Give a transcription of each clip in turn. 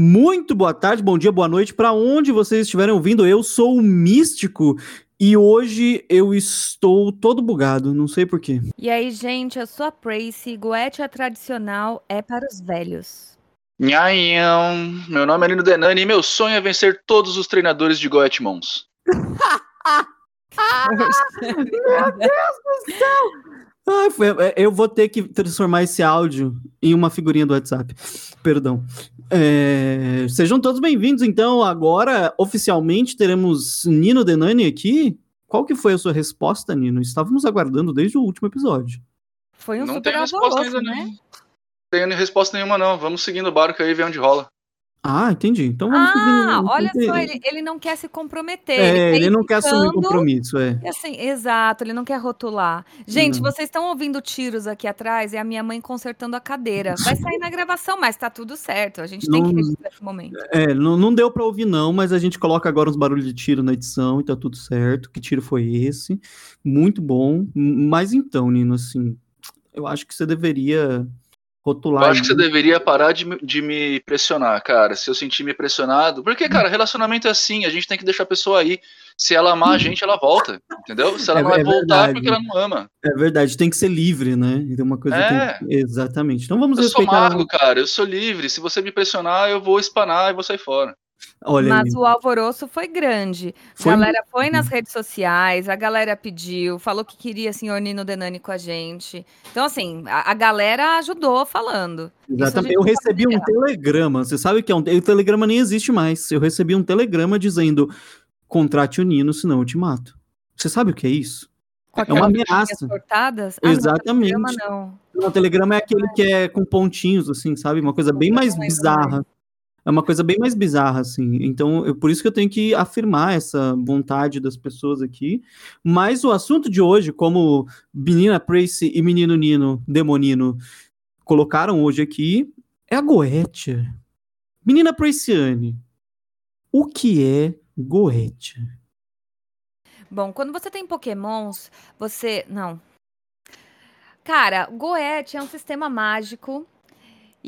Muito boa tarde, bom dia, boa noite, para onde vocês estiverem ouvindo. Eu sou o Místico e hoje eu estou todo bugado, não sei porquê. E aí, gente, eu sou a Pracy. Goetia tradicional é para os velhos. Nhaião, meu nome é Nino Denani e meu sonho é vencer todos os treinadores de Goetmons. Meu Deus do céu! Foi- é, eu vou ter que transformar esse áudio em uma figurinha do WhatsApp. Perdão. É, sejam todos bem-vindos, então. Agora, oficialmente, teremos Nino Denani aqui. Qual que foi a sua resposta, Nino? Estávamos aguardando desde o último episódio. Foi um não super tem resposta ainda, né? não. Não tem resposta nenhuma, não. Vamos seguindo o barco aí e ver onde rola. Ah, entendi. Então vamos Ah, olha só, ele, ele não quer se comprometer. É, tá ele não quer assumir compromisso, é. Assim, exato, ele não quer rotular. Gente, Não. vocês estão ouvindo tiros aqui atrás? É a minha mãe consertando a cadeira. Vai sair na gravação, mas tá tudo certo. A gente tem que Não- registrar esse momento. É, não, não deu pra ouvir não, mas a gente coloca agora uns barulhos de tiro na edição e tá tudo certo. Que tiro foi esse? Muito bom. Mas então, Nino, assim, eu acho que você deveria rotular. Eu acho que você deveria parar de, me- de me pressionar, cara. Se eu sentir me pressionado. Hum. Porque, cara, relacionamento é assim, a gente tem que deixar a pessoa aí. Se ela amar a gente, ela volta. Entendeu? Se ela É- não vai é voltar verdade. é porque ela não ama. É verdade, tem que ser livre, né? Então uma coisa É. tem... Exatamente. Então vamos Eu sou respeitar. mago, cara. Eu sou livre. Se você me pressionar, eu vou espanar e vou sair fora. Olha, Mas Nino, o alvoroço foi grande. Foi a galera foi nas redes sociais, a galera pediu, falou que queria senhor Nino Denani com a gente. Então, assim, a, a galera ajudou falando. Exatamente. Eu não recebi um telegrama. Você sabe que é um. O telegrama nem existe mais. Eu recebi um telegrama dizendo: contrate o Nino, senão eu te mato. Você sabe o que é isso? É uma ameaça. cortadas. Ah, Exatamente. Não, telegrama não. O telegrama é aquele que é com pontinhos, assim, sabe? Uma coisa bem mais Não bizarra. É uma coisa bem mais bizarra, assim. Então, eu, por isso que eu tenho que afirmar essa vontade das pessoas aqui. Mas o assunto de hoje, como menina Tracy e menino Nino, Demonino, colocaram hoje aqui, é a Goetia. Menina Praciane, o que é Goetia? Bom, quando você tem pokémons, você... Não. Cara, Goethe é um sistema mágico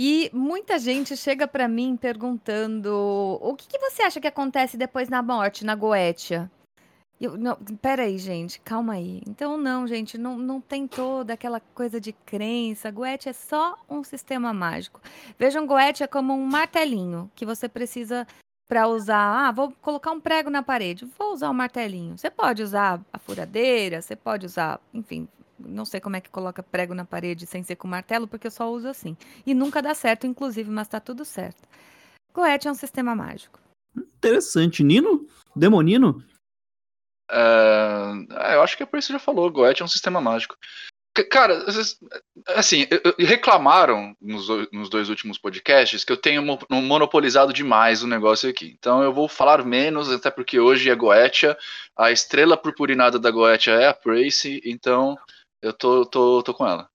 e muita gente chega pra mim perguntando o que, que você acha que acontece depois na morte, na Goetia? Eu, não, peraí, gente, calma aí. Então, não, gente, não, não tem toda aquela coisa de crença. Goethe é só um sistema mágico. Vejam Goethe como um martelinho que você precisa para usar. Ah, vou colocar um prego na parede. Vou usar o martelinho. Você pode usar a furadeira, você pode usar, enfim, não sei como é que coloca prego na parede sem ser com martelo, porque eu só uso assim. E nunca dá certo, inclusive, mas tá tudo certo. Goethe é um sistema mágico. Interessante. Nino? Demonino? Ah, eu acho que a Percy já falou, Goethe é um sistema mágico. Cara, assim, reclamaram nos, nos dois últimos podcasts que eu tenho mo- monopolizado demais o negócio aqui. Então eu vou falar menos, até porque hoje é Goetia, a estrela purpurinada da Goetia é a Pracy, então eu tô, tô, tô com ela.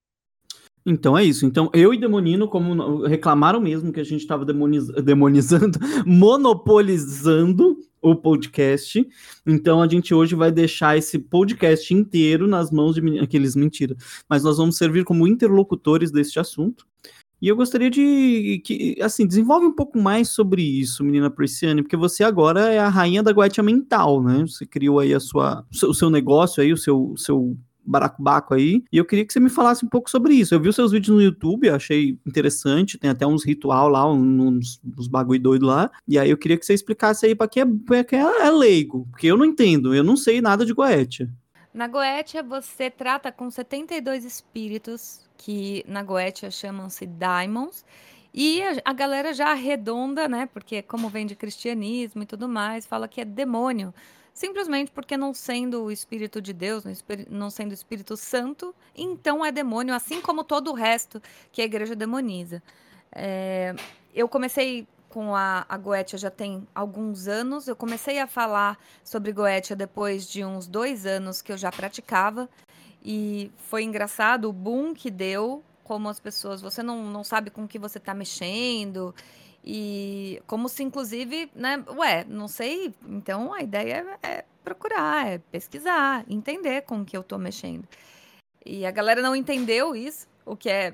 Então é isso. Então eu e Demonino, como reclamaram mesmo que a gente estava demonizando, monopolizando o podcast. Então a gente hoje vai deixar esse podcast inteiro nas mãos de aqueles mentira. Mas nós vamos servir como interlocutores deste assunto. E eu gostaria de que, assim, desenvolve um pouco mais sobre isso, menina Prisciane, porque você agora é a rainha da guatia mental, né? Você criou aí a sua, o seu, negócio aí, o seu, seu baracubaco aí, e eu queria que você me falasse um pouco sobre isso. Eu vi os seus vídeos no YouTube, achei interessante, tem até uns ritual lá, uns, uns bagulho doido lá, e aí eu queria que você explicasse aí pra quem é, pra quem é leigo, porque eu não entendo, eu não sei nada de Goetia. Na Goetia, você trata com 72 espíritos, que na Goetia chamam-se daimons, e a, a galera já arredonda, né? Porque como vem de cristianismo e tudo mais, fala que é demônio. Simplesmente porque não sendo o Espírito de Deus, não sendo o Espírito Santo, então é demônio, assim como todo o resto que a igreja demoniza. É, eu comecei com a, a Goetia já tem alguns anos. Eu comecei a falar sobre Goetia depois de uns dois anos que eu já praticava. E foi engraçado o boom que deu, como as pessoas, você não, não sabe com que você está mexendo. E como se, inclusive, né? Ué, não sei. Então a ideia é, é procurar, é pesquisar, entender com que eu tô mexendo. E a galera não entendeu isso, o que é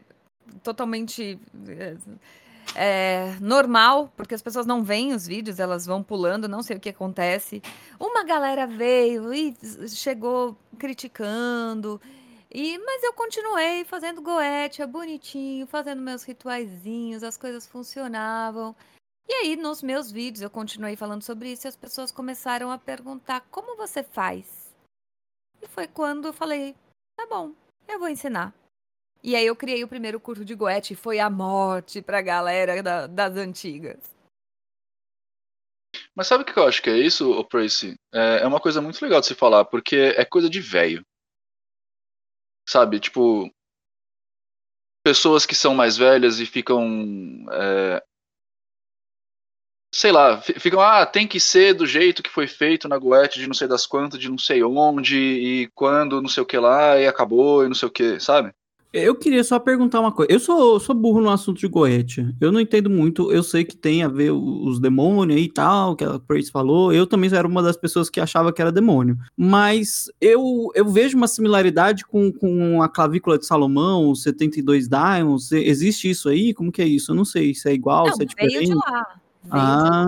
totalmente. é, normal, porque as pessoas não veem os vídeos, elas vão pulando, não sei o que acontece. Uma galera veio e chegou criticando. E, mas eu continuei fazendo goetia bonitinho, fazendo meus rituaizinhos, as coisas funcionavam. E aí, nos meus vídeos, eu continuei falando sobre isso e as pessoas começaram a perguntar como você faz. E foi quando eu falei, tá bom, eu vou ensinar. E aí eu criei o primeiro curso de Goethe e foi a morte pra galera da, das antigas. Mas sabe o que eu acho que é isso, Tracy? É, é uma coisa muito legal de se falar, porque é coisa de velho. Sabe, tipo. Pessoas que são mais velhas e ficam. É, sei lá, ficam, ah, tem que ser do jeito que foi feito na Goethe de não sei das quantas, de não sei onde, e quando, não sei o que lá, e acabou, e não sei o que, sabe? Eu queria só perguntar uma coisa. Eu sou, sou burro no assunto de Goethe. Eu não entendo muito. Eu sei que tem a ver os demônios e tal, que a Praise falou. Eu também era uma das pessoas que achava que era demônio. Mas eu, eu vejo uma similaridade com, com a clavícula de Salomão, os 72 Diamonds. Existe isso aí? Como que é isso? Eu não sei se é igual, não, se é diferente. Veio de lá. Ah,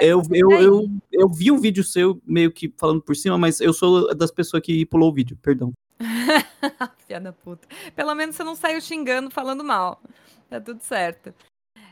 eu, eu, eu, eu, vi um vídeo seu meio que falando por cima, mas eu sou das pessoas que pulou o vídeo, perdão. Filha da puta. Pelo menos você não saiu xingando, falando mal. Tá tudo certo.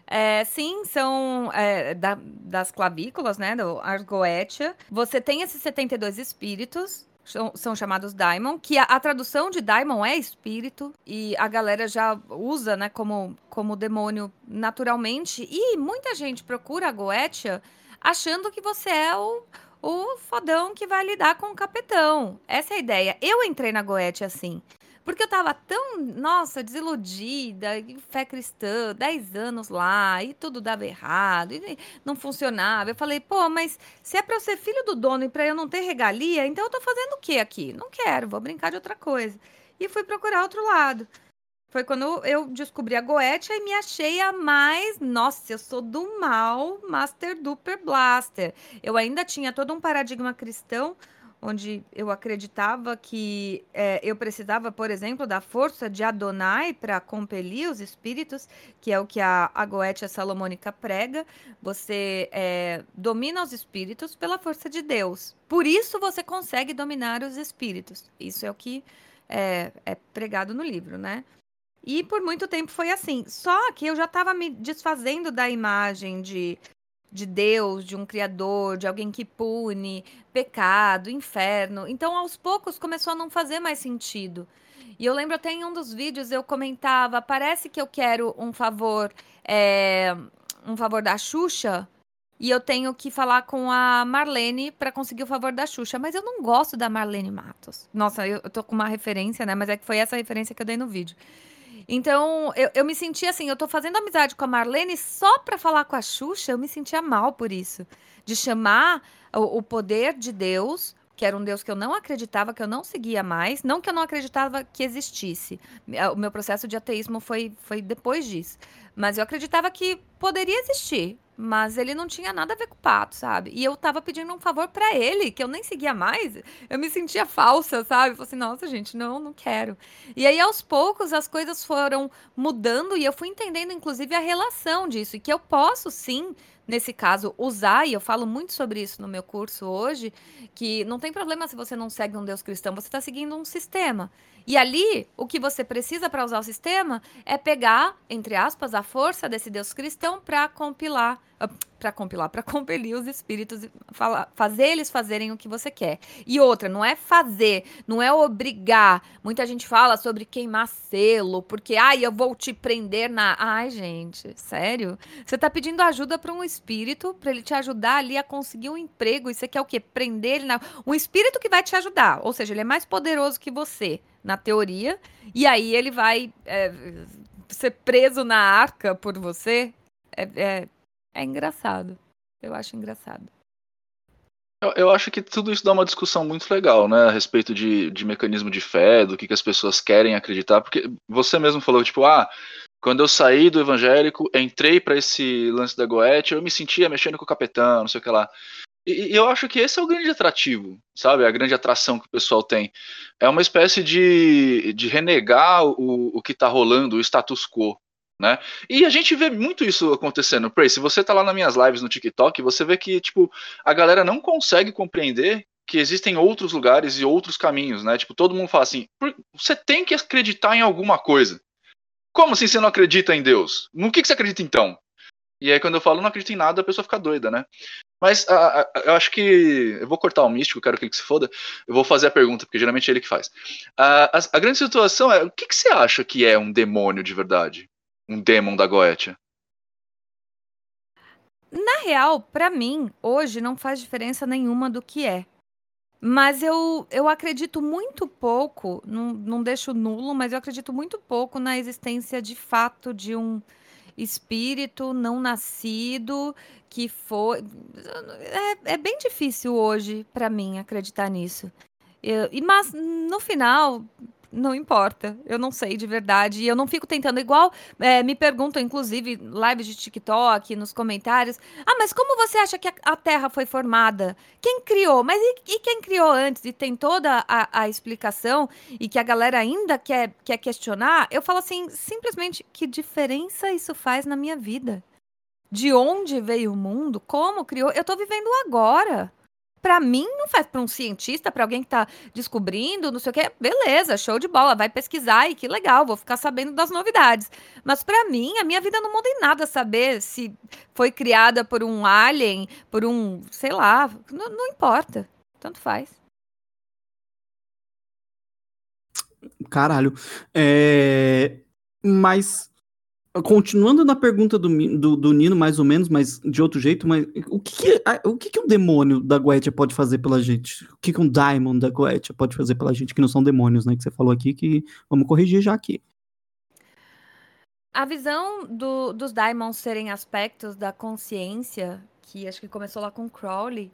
É, sim, são é, da, das clavículas, né, do Argoetia. Você tem esses 72 espíritos, são, são chamados Daimon, que a, a, tradução de Daimon é espírito, e a galera já usa, né, como, como demônio naturalmente, e muita gente procura a Goetia achando que você é o o fodão que vai lidar com o capetão. Essa é a ideia. Eu entrei na Goethe assim. Porque eu tava tão, nossa, desiludida, fé cristã, 10 anos lá, e tudo dava errado, e não funcionava. Eu falei, pô, mas se é pra eu ser filho do dono e pra eu não ter regalia, então eu tô fazendo o quê aqui? Não quero, vou brincar de outra coisa. E fui procurar outro lado. Foi quando eu descobri a Goethe e me achei a mais. Nossa, eu sou do mal, Master Duper Blaster. Eu ainda tinha todo um paradigma cristão, onde eu acreditava que é, eu precisava, por exemplo, da força de Adonai para compelir os espíritos, que é o que a, a Goetia Salomônica prega. Você é, domina os espíritos pela força de Deus. Por isso você consegue dominar os espíritos. Isso é o que é, é pregado no livro, né? E por muito tempo foi assim. Só que eu já estava me desfazendo da imagem de, de Deus, de um criador, de alguém que pune, pecado, inferno. Então, aos poucos, começou a não fazer mais sentido. E eu lembro até em um dos vídeos eu comentava: parece que eu quero um favor, é, um favor da Xuxa. E eu tenho que falar com a Marlene para conseguir o favor da Xuxa. Mas eu não gosto da Marlene Matos. Nossa, eu, eu tô com uma referência, né? Mas é que foi essa referência que eu dei no vídeo. Então, eu, eu me senti assim, eu tô fazendo amizade com a Marlene só pra falar com a Xuxa, eu me sentia mal por isso. De chamar o, o poder de Deus que era um Deus que eu não acreditava, que eu não seguia mais, não que eu não acreditava que existisse. O meu processo de ateísmo foi, foi depois disso. Mas eu acreditava que poderia existir, mas ele não tinha nada a ver com o pato, sabe? E eu tava pedindo um favor para ele, que eu nem seguia mais. Eu me sentia falsa, sabe? Eu falei assim, nossa, gente, não, não quero. E aí, aos poucos, as coisas foram mudando e eu fui entendendo, inclusive, a relação disso. E que eu posso, sim, nesse caso, usar, e eu falo muito sobre isso no meu curso hoje, que não tem problema se você não segue um Deus cristão, você está seguindo um sistema. E ali, o que você precisa para usar o sistema é pegar, entre aspas, a força desse Deus cristão para compilar para compilar, para compelir os espíritos e fazer eles fazerem o que você quer. E outra, não é fazer, não é obrigar. Muita gente fala sobre queimar selo, porque ai, eu vou te prender na. Ai, gente, sério? Você tá pedindo ajuda para um espírito, para ele te ajudar ali a conseguir um emprego, e você quer o quê? Prender ele na um espírito que vai te ajudar, ou seja, ele é mais poderoso que você, na teoria, e aí ele vai é, ser preso na arca por você. É, é, é engraçado. Eu acho engraçado. Eu, eu, acho que tudo isso dá uma discussão muito legal, né? A respeito de, de mecanismo de fé, do que, que as pessoas querem acreditar. Porque você mesmo falou, tipo, ah, quando eu saí do evangélico, entrei para esse lance da Goethe, eu me sentia mexendo com o capetão, não sei o que lá. E, eu acho que esse é o grande atrativo, sabe? A grande atração que o pessoal tem. É uma espécie de, de renegar o, o que está rolando, o status quo Né? E a gente vê muito isso acontecendo. Pray, se você tá lá nas minhas lives no TikTok, você vê que, tipo, a galera não consegue compreender que existem outros lugares e outros caminhos, né? Tipo, todo mundo fala assim, você tem que acreditar em alguma coisa. Como assim você não acredita em Deus? No que, que você acredita então? E aí quando eu falo não acredito em nada, a pessoa fica doida, né? Mas a, a, eu acho que. Eu vou cortar o místico, quero que ele se foda. Eu vou fazer a pergunta, porque geralmente é ele que faz. A, a, a grande situação é: o que, que você acha que é um demônio de verdade? um demon da Goetia? Na real, para mim, hoje não faz diferença nenhuma do que é. Mas eu, eu acredito muito pouco, não, não deixo nulo, mas eu acredito muito pouco na existência de fato de um espírito não nascido que foi. É, é bem difícil hoje para mim acreditar nisso. Eu, e, mas no final, não importa. Eu não sei de verdade. E eu não fico tentando. Igual é, me perguntam, inclusive, lives de TikTok, nos comentários. Ah, mas como você acha que a, a Terra foi formada? Quem criou? Mas e, e, quem criou antes? E tem toda a, a, explicação e que a galera ainda quer, quer questionar. Eu falo assim, simplesmente, que diferença isso faz na minha vida? De onde veio o mundo? Como criou? Eu tô vivendo agora para mim não faz para um cientista, para alguém que está descobrindo, não sei o que, beleza, show de bola, vai pesquisar e que legal, vou ficar sabendo das novidades. Mas para mim, a minha vida não muda em nada saber se foi criada por um alien, por um, sei lá, não, não importa, tanto faz. Caralho. É... Mas Continuando na pergunta do, do, do, Nino, mais ou menos, mas de outro jeito, mas o que, o que, que um demônio da Goetia pode fazer pela gente? O que, que um Daimon da Goetia pode fazer pela gente, que não são demônios, né? Que você falou aqui, que vamos corrigir já aqui. A visão do, dos Daimons serem aspectos da consciência, que acho que começou lá com Crowley,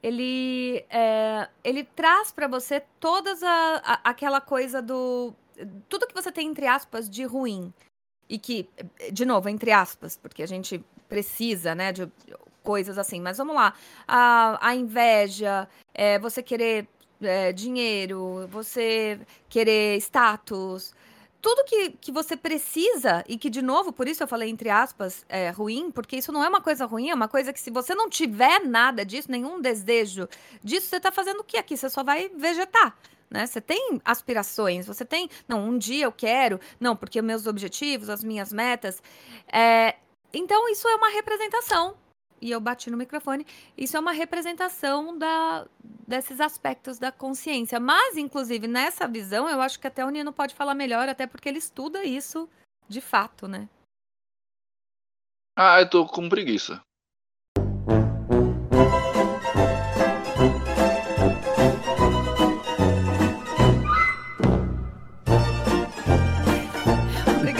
ele, é, ele traz para você todas a, a, aquela coisa do. Tudo que você tem, entre aspas, de ruim e que, de novo, entre aspas, porque a gente precisa, né, de coisas assim. Mas vamos lá, a, a inveja, é, você querer é, dinheiro, você querer status, tudo que, que você precisa, e que, de novo, por isso eu falei entre aspas, é ruim, porque isso não é uma coisa ruim, é uma coisa que se você não tiver nada disso, nenhum desejo disso, você está fazendo o que aqui? Você só vai vegetar né? Você tem aspirações, você tem, não, um dia eu quero, não, porque meus objetivos, as minhas metas. É... Então, isso é uma representação. E eu bati no microfone. Isso é uma representação da, desses aspectos da consciência. Mas, inclusive, nessa visão, eu acho que até o Nino pode falar melhor, até porque ele estuda isso de fato, né? Ah, eu tô com preguiça.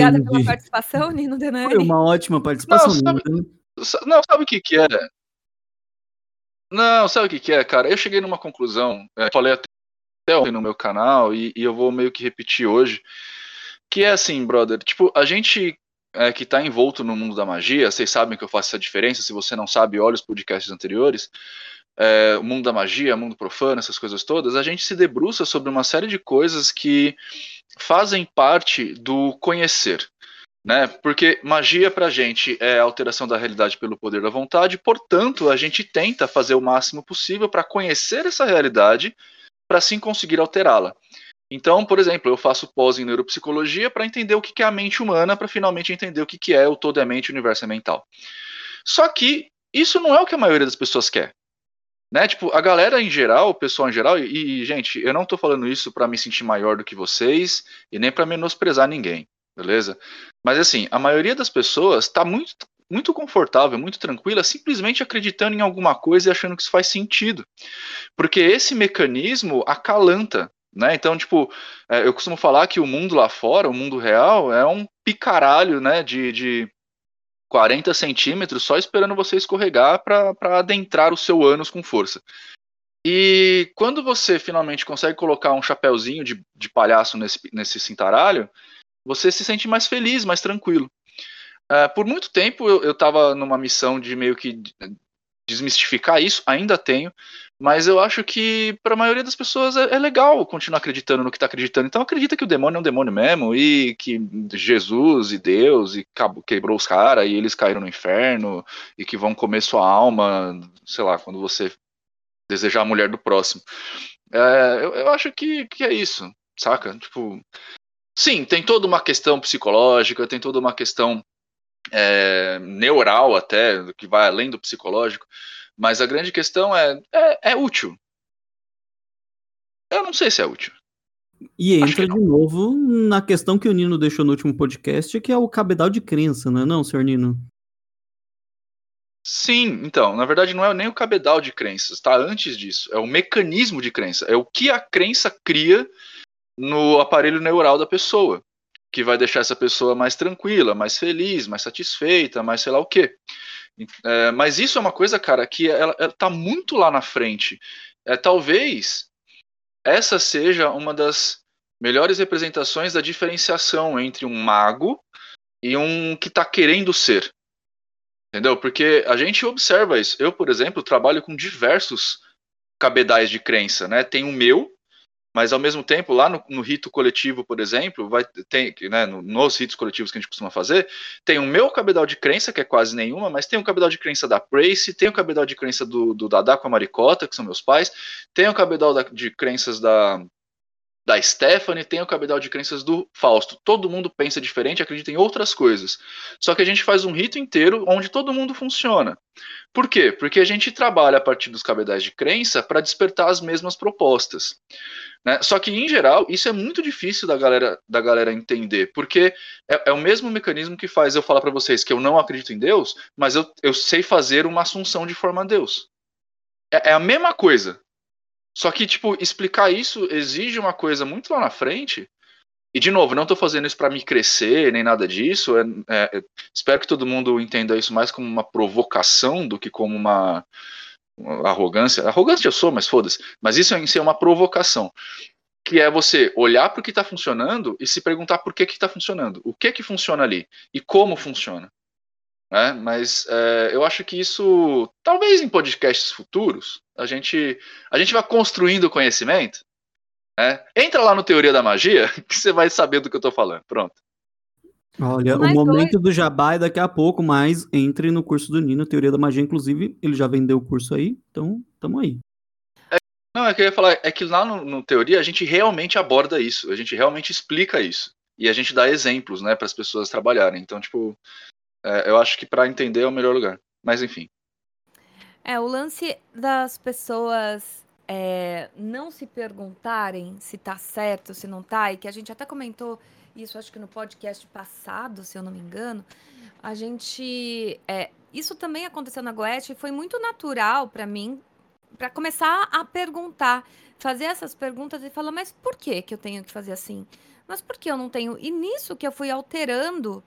Obrigada Entendi. pela participação, Nino Denani. Foi uma ótima participação. Não, sabe, não, sabe o que que era? Não, sabe o que que é, cara? Eu cheguei numa conclusão, é, falei até no meu canal e, e, eu vou meio que repetir hoje, que é assim, brother, tipo, a gente é, que tá envolto no mundo da magia, vocês sabem que eu faço essa diferença, se você não sabe, olha os podcasts anteriores, é, o mundo da magia, mundo profano, essas coisas todas, a gente se debruça sobre uma série de coisas que fazem parte do conhecer. Né? Porque magia para a gente é a alteração da realidade pelo poder da vontade, portanto, a gente tenta fazer o máximo possível para conhecer essa realidade, para assim conseguir alterá-la. Então, por exemplo, eu faço pós em neuropsicologia para entender o que é a mente humana, para finalmente entender o que é o todo é mente, o universo é mental. Só que isso não é o que a maioria das pessoas quer. Né? Tipo, a galera em geral, o pessoal em geral, e, e gente, eu não tô falando isso para me sentir maior do que vocês e nem para menosprezar ninguém, beleza? Mas assim, a maioria das pessoas tá muito muito confortável, muito tranquila, simplesmente acreditando em alguma coisa e achando que isso faz sentido. Porque esse mecanismo acalanta, né? Então, tipo, é, eu costumo falar que o mundo lá fora, o mundo real, é um picaralho, né, de, de 40 centímetros só esperando você escorregar para adentrar o seu ânus com força. E quando você finalmente consegue colocar um chapéuzinho de, de palhaço nesse, nesse cintaralho, você se sente mais feliz, mais tranquilo. Uh, por muito tempo eu estava numa missão de meio que desmistificar isso, ainda tenho, Mas eu acho que para a maioria das pessoas é, é, legal continuar acreditando no que está acreditando. Então acredita que o demônio é um demônio mesmo e que Jesus e Deus e quebrou os caras e eles caíram no inferno e que vão comer sua alma, sei lá, quando você desejar a mulher do próximo. É, eu, eu, acho que, que é isso, saca? Tipo, sim, tem toda uma questão psicológica, tem toda uma questão é, neural até, que vai além do psicológico. Mas a grande questão é, é, é útil. Eu não sei se é útil. E entra de novo na questão que o Nino deixou no último podcast, que é o cabedal de crença, não é não, senhor Nino? Sim, então, na verdade não é nem o cabedal de crenças, tá? Antes disso, é o mecanismo de crença, é o que a crença cria no aparelho neural da pessoa, que vai deixar essa pessoa mais tranquila, mais feliz, mais satisfeita, mais sei lá o quê. É, mas isso é uma coisa, cara, que ela, ela tá muito lá na frente. É, talvez essa seja uma das melhores representações da diferenciação entre um mago e um que está querendo ser. Entendeu? Porque a gente observa isso. Eu, por exemplo, trabalho com diversos cabedais de crença, né? Tem o meu, mas ao mesmo tempo, lá no, no rito coletivo, por exemplo, vai tem, né, nos ritos coletivos que a gente costuma fazer, tem o meu cabedal de crença, que é quase nenhuma, mas tem o cabedal de crença da Prace, tem o cabedal de crença do, do Dadá com a Maricota, que são meus pais, tem o cabedal da, de crenças da, da Stephanie, tem o cabedal de crenças do Fausto. Todo mundo pensa diferente, acredita em outras coisas. Só que a gente faz um rito inteiro onde todo mundo funciona. Por quê? Porque a gente trabalha a partir dos cabedais de crença para despertar as mesmas propostas. Né? Só que, em geral, isso é muito difícil da galera, da galera entender, porque é, é o mesmo mecanismo que faz eu falar para vocês que eu não acredito em Deus, mas eu, eu sei fazer uma assunção de forma a Deus. É, é a mesma coisa. Só que, tipo, explicar isso exige uma coisa muito lá na frente. E, de novo, não estou fazendo isso para me crescer, nem nada disso. É, é, espero que todo mundo entenda isso mais como uma provocação do que como uma, uma arrogância. Arrogância eu sou, mas foda-se. Mas isso em si é uma provocação. Que é você olhar para o que está funcionando e se perguntar por que está funcionando. O que que funciona ali? E como funciona. Né? Mas é, eu acho que isso, talvez em podcasts futuros, a gente, a gente vai construindo conhecimento. Né? Entra lá no Teoria da Magia, que você vai saber do que eu estou falando. Pronto. Olha, mas o momento foi... do jabá é daqui a pouco, mas entre no curso do Nino, Teoria da Magia, inclusive, ele já vendeu o curso aí, então tamo aí. É, não, é que eu ia falar, é que lá no, no, Teoria a gente realmente aborda isso, a gente realmente explica isso. E a gente dá exemplos, né, para as pessoas trabalharem. Então, tipo, é, eu acho que para entender é o melhor lugar. Mas enfim. É, o lance das pessoas é, não se perguntarem se tá certo, se não tá, e que a gente até comentou isso, acho que no podcast passado, se eu não me engano, a gente. É, isso também aconteceu na Goethe e foi muito natural para mim, para começar a perguntar, fazer essas perguntas e falar, mas por que, que eu tenho que fazer assim? Mas por que eu não tenho? E nisso que eu fui alterando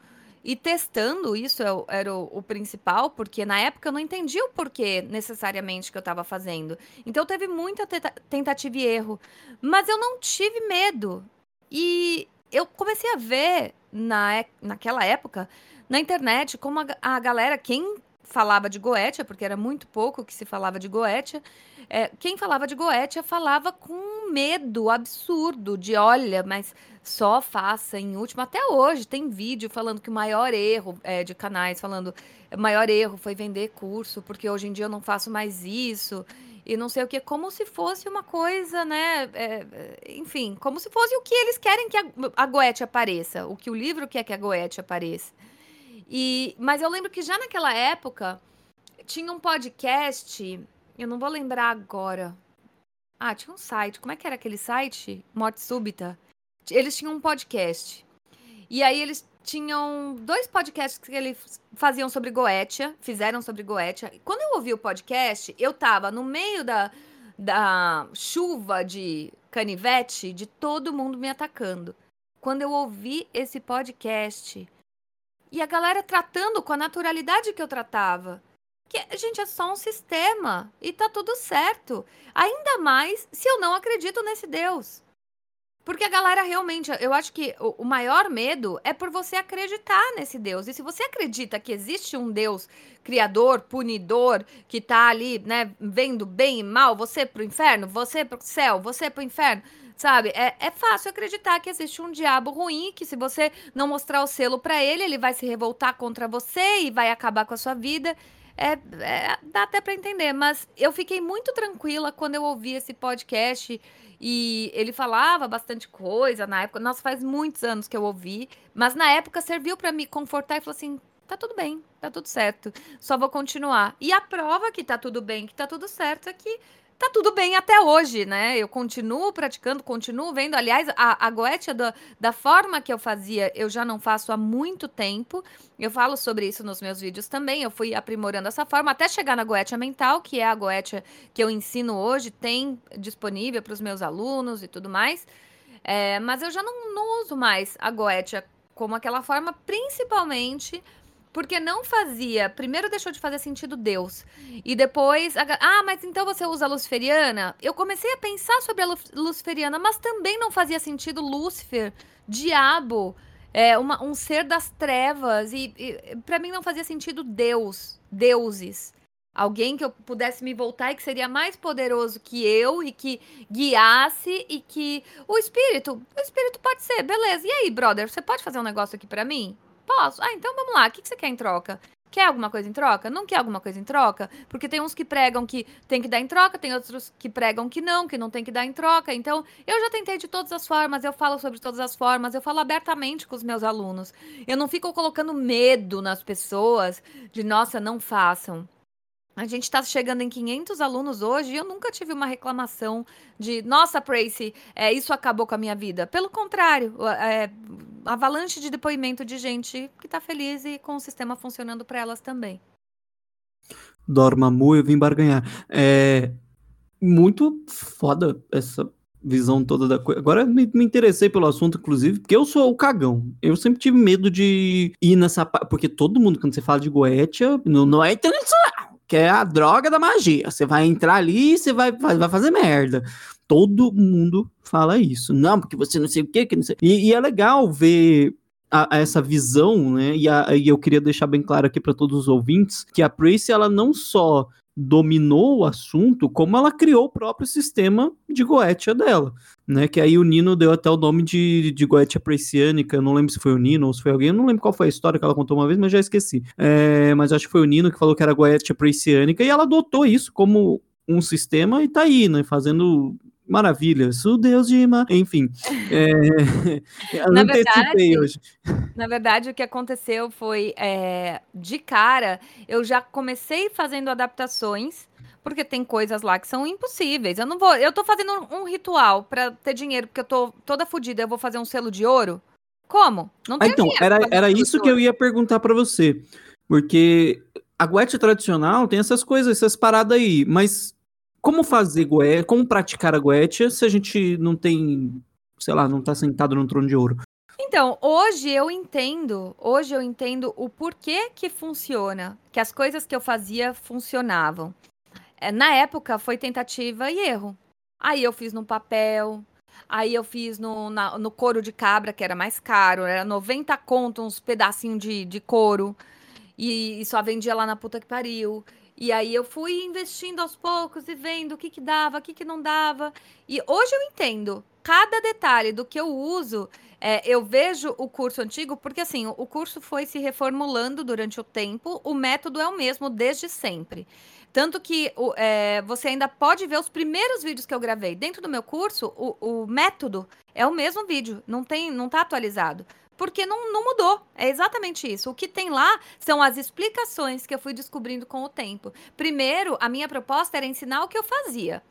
e testando isso é era o, o, principal, porque na época eu não entendia o porquê necessariamente que eu estava fazendo. Então teve muita tentativa e erro. Mas eu não tive medo. E eu comecei a ver na, naquela época na internet como a, a galera, quem falava de Goetia, porque era muito pouco que se falava de Goetia, é, quem falava de Goetia falava com medo absurdo de olha, mas só faça em último. Até hoje tem vídeo falando que o maior erro é, de canais falando o maior erro foi vender curso, porque hoje em dia eu não faço mais isso. E não sei o que, como se fosse uma coisa, né? É, enfim, como se fosse o que eles querem que a, a Goethe apareça, o que o livro quer que a Goethe apareça. E, mas eu lembro que já naquela época tinha um podcast, eu não vou lembrar agora. Ah, tinha um site. Como é que era aquele site? Morte Súbita. Eles tinham um podcast. E aí eles tinham dois podcasts que eles faziam sobre Goetia, fizeram sobre Goetia. Quando eu ouvi o podcast, eu tava no meio da, da chuva de canivete de todo mundo me atacando. Quando eu ouvi esse podcast e a galera tratando com a naturalidade que eu tratava, que, gente, é só um sistema e tá tudo certo. Ainda mais se eu não acredito nesse Deus. Porque a galera realmente, eu acho que o, maior medo é por você acreditar nesse Deus. E se você acredita que existe um Deus criador, punidor, que tá ali, né, vendo bem e mal, você pro inferno, você pro céu, você pro inferno, sabe? É, é fácil acreditar que existe um diabo ruim, que se você não mostrar o selo para ele, ele vai se revoltar contra você e vai acabar com a sua vida. É, é, dá até para entender, mas eu fiquei muito tranquila quando eu ouvi esse podcast e ele falava bastante coisa na época. Nossa, faz muitos anos que eu ouvi. Mas na época serviu para me confortar e falou assim: tá tudo bem, tá tudo certo. Só vou continuar. E a prova que tá tudo bem, que tá tudo certo, é que tá tudo bem até hoje, né? Eu continuo praticando, continuo vendo. Aliás, a, a goetia da, da forma que eu fazia, eu já não faço há muito tempo. Eu falo sobre isso nos meus vídeos também. Eu fui aprimorando essa forma até chegar na goetia mental, que é a goetia que eu ensino hoje, tem disponível para os meus alunos e tudo mais. É, mas eu já não, não uso mais a goetia como aquela forma, principalmente porque não fazia. Primeiro deixou de fazer sentido Deus. E depois. Ah, mas então você usa a Luciferiana? Eu comecei a pensar sobre a Luciferiana, mas também não fazia sentido Lúcifer, diabo, é, uma, um ser das trevas. E, e para mim não fazia sentido Deus, deuses. Alguém que eu pudesse me voltar e que seria mais poderoso que eu e que guiasse e que. O espírito. O espírito pode ser, beleza. E aí, brother, você pode fazer um negócio aqui para mim? Posso. Ah, então vamos lá. O que, você quer em troca? Quer alguma coisa em troca? Não quer alguma coisa em troca? Porque tem uns que pregam que tem que dar em troca, tem outros que pregam que não, que não tem que dar em troca. Então, eu já tentei de todas as formas, eu falo sobre todas as formas, eu falo abertamente com os meus alunos. Eu não fico colocando medo nas pessoas de, nossa, não façam. A gente está chegando em 500 alunos hoje e eu nunca tive uma reclamação de, nossa, Tracy, é, isso acabou com a minha vida. Pelo contrário, é, avalanche de depoimento de gente que está feliz e com o sistema funcionando para elas também. Dormamu, eu vim barganhar. É muito foda essa visão toda da coisa. Agora me, me interessei pelo assunto, inclusive, porque eu sou o cagão. Eu sempre tive medo de ir nessa. Porque todo mundo, quando você fala de Goetia, não, não é internacional que é a droga da magia. Você vai entrar ali e você vai, vai fazer merda. Todo mundo fala isso. Não, porque você não sei o quê, que não sei. E, e é legal ver a, a essa visão, né? E, a, e, eu queria deixar bem claro aqui para todos os ouvintes que a Tracy ela não só dominou o assunto, como ela criou o próprio sistema de Goetia dela, né? Que aí o Nino deu até o nome de, de Goetia Precianica, não lembro se foi o Nino ou se foi alguém, não lembro qual foi a história que ela contou uma vez, mas já esqueci. É, mas acho que foi o Nino que falou que era Goetia Precianica e ela adotou isso como um sistema e tá aí, né? Fazendo maravilhas, o Deus de Ima, enfim. É, na, verdade, hoje. na verdade, o que aconteceu foi, é, de cara, eu já comecei fazendo adaptações, porque tem coisas lá que são impossíveis. Eu não vou, eu tô fazendo um, um ritual para ter dinheiro, porque eu tô toda fodida, eu vou fazer um selo de ouro? Como? Não tem ah, Então, era, era isso que eu ia perguntar para você, porque a Guete tradicional tem essas coisas, essas paradas aí, mas como fazer goethe, como praticar a goetia se a gente não tem, sei lá, não tá sentado no trono de ouro? Então, hoje eu entendo, hoje eu entendo o porquê que funciona, que as coisas que eu fazia funcionavam. É, na época foi tentativa e erro. Aí eu fiz no papel, aí eu fiz no, na, no couro de cabra, que era mais caro, era 90 conto uns pedacinhos de, de couro, e, e só vendia lá na puta que pariu. E aí eu fui investindo aos poucos e vendo o que que dava, o que que não dava. E hoje eu entendo cada detalhe do que eu uso. É, eu vejo o curso antigo, porque assim, o curso foi se reformulando durante o tempo, o método é o mesmo desde sempre. Tanto que é, você ainda pode ver os primeiros vídeos que eu gravei. Dentro do meu curso, o, o método é o mesmo vídeo, não tem, não está atualizado porque não, não mudou. É exatamente isso. O que tem lá são as explicações que eu fui descobrindo com o tempo. Primeiro, a minha proposta era ensinar o que eu fazia.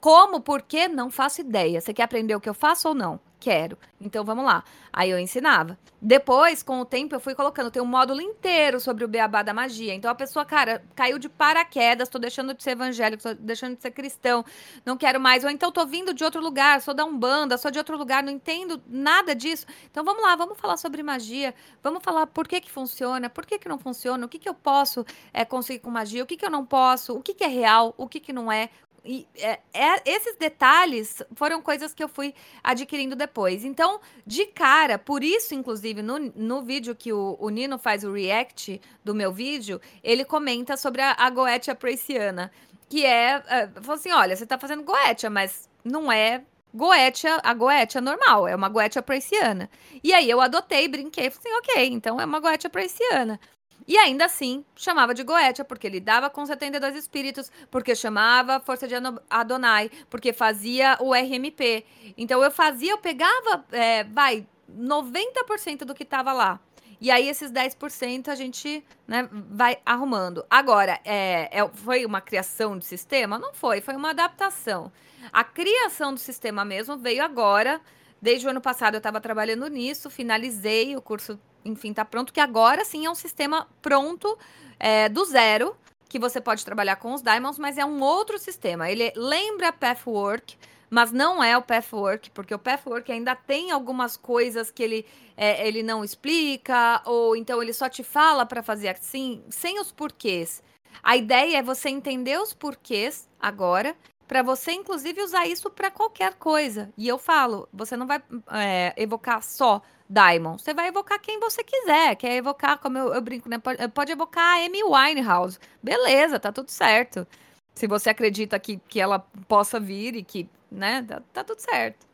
Como, por quê? Não faço ideia. Você quer aprender o que eu faço ou não? Quero. Então vamos lá. Aí eu ensinava. Depois, com o tempo, eu fui colocando. Tem um módulo inteiro sobre o beabá da magia. Então a pessoa, cara, caiu de paraquedas, tô deixando de ser evangélico, tô deixando de ser cristão, não quero mais. Ou então tô vindo de outro lugar, sou da Umbanda, sou de outro lugar, não entendo nada disso. Então vamos lá, vamos falar sobre magia. Vamos falar por que que funciona, por que que não funciona, o que que eu posso é, conseguir com magia, o que que eu não posso, o que que é real, o que que não é, e, é, é, esses detalhes foram coisas que eu fui adquirindo depois. Então, de cara, por isso, inclusive, no, no vídeo que o, o Nino faz o react do meu vídeo, ele comenta sobre a, a Goetia Preciana, que é, é assim, olha, você tá fazendo Goetia, mas não é Goetia, a Goetia normal, é uma Goetia Preciana. E aí eu adotei, brinquei, falei assim, ok, então é uma Goetia Preciana. E ainda assim, chamava de Goetia, porque lidava com 72 espíritos, porque chamava Força de Adonai, porque fazia o RMP. Então eu fazia, eu pegava, é, vai, 90% do que estava lá. E aí, esses 10% a gente né, vai arrumando. Agora, é, é, foi uma criação de sistema? Não foi, foi uma adaptação. A criação do sistema mesmo veio agora. Desde o ano passado eu estava trabalhando nisso, finalizei o curso enfim, tá pronto, que agora sim é um sistema pronto é, do zero, que você pode trabalhar com os diamonds, mas é um outro sistema. Ele lembra Pathwork, mas não é o Pathwork, porque o Pathwork ainda tem algumas coisas que ele, é, ele não explica, ou então ele só te fala para fazer assim, sem os porquês. A ideia é você entender os porquês agora, para você, inclusive, usar isso para qualquer coisa. E eu falo, você não vai é, evocar só Diamond. Você vai evocar quem você quiser. Quer evocar, como eu, eu brinco, né? Pode, pode, evocar a Amy Winehouse. Beleza, tá tudo certo. Se você acredita que, que ela possa vir e que, né, tá, tá tudo certo.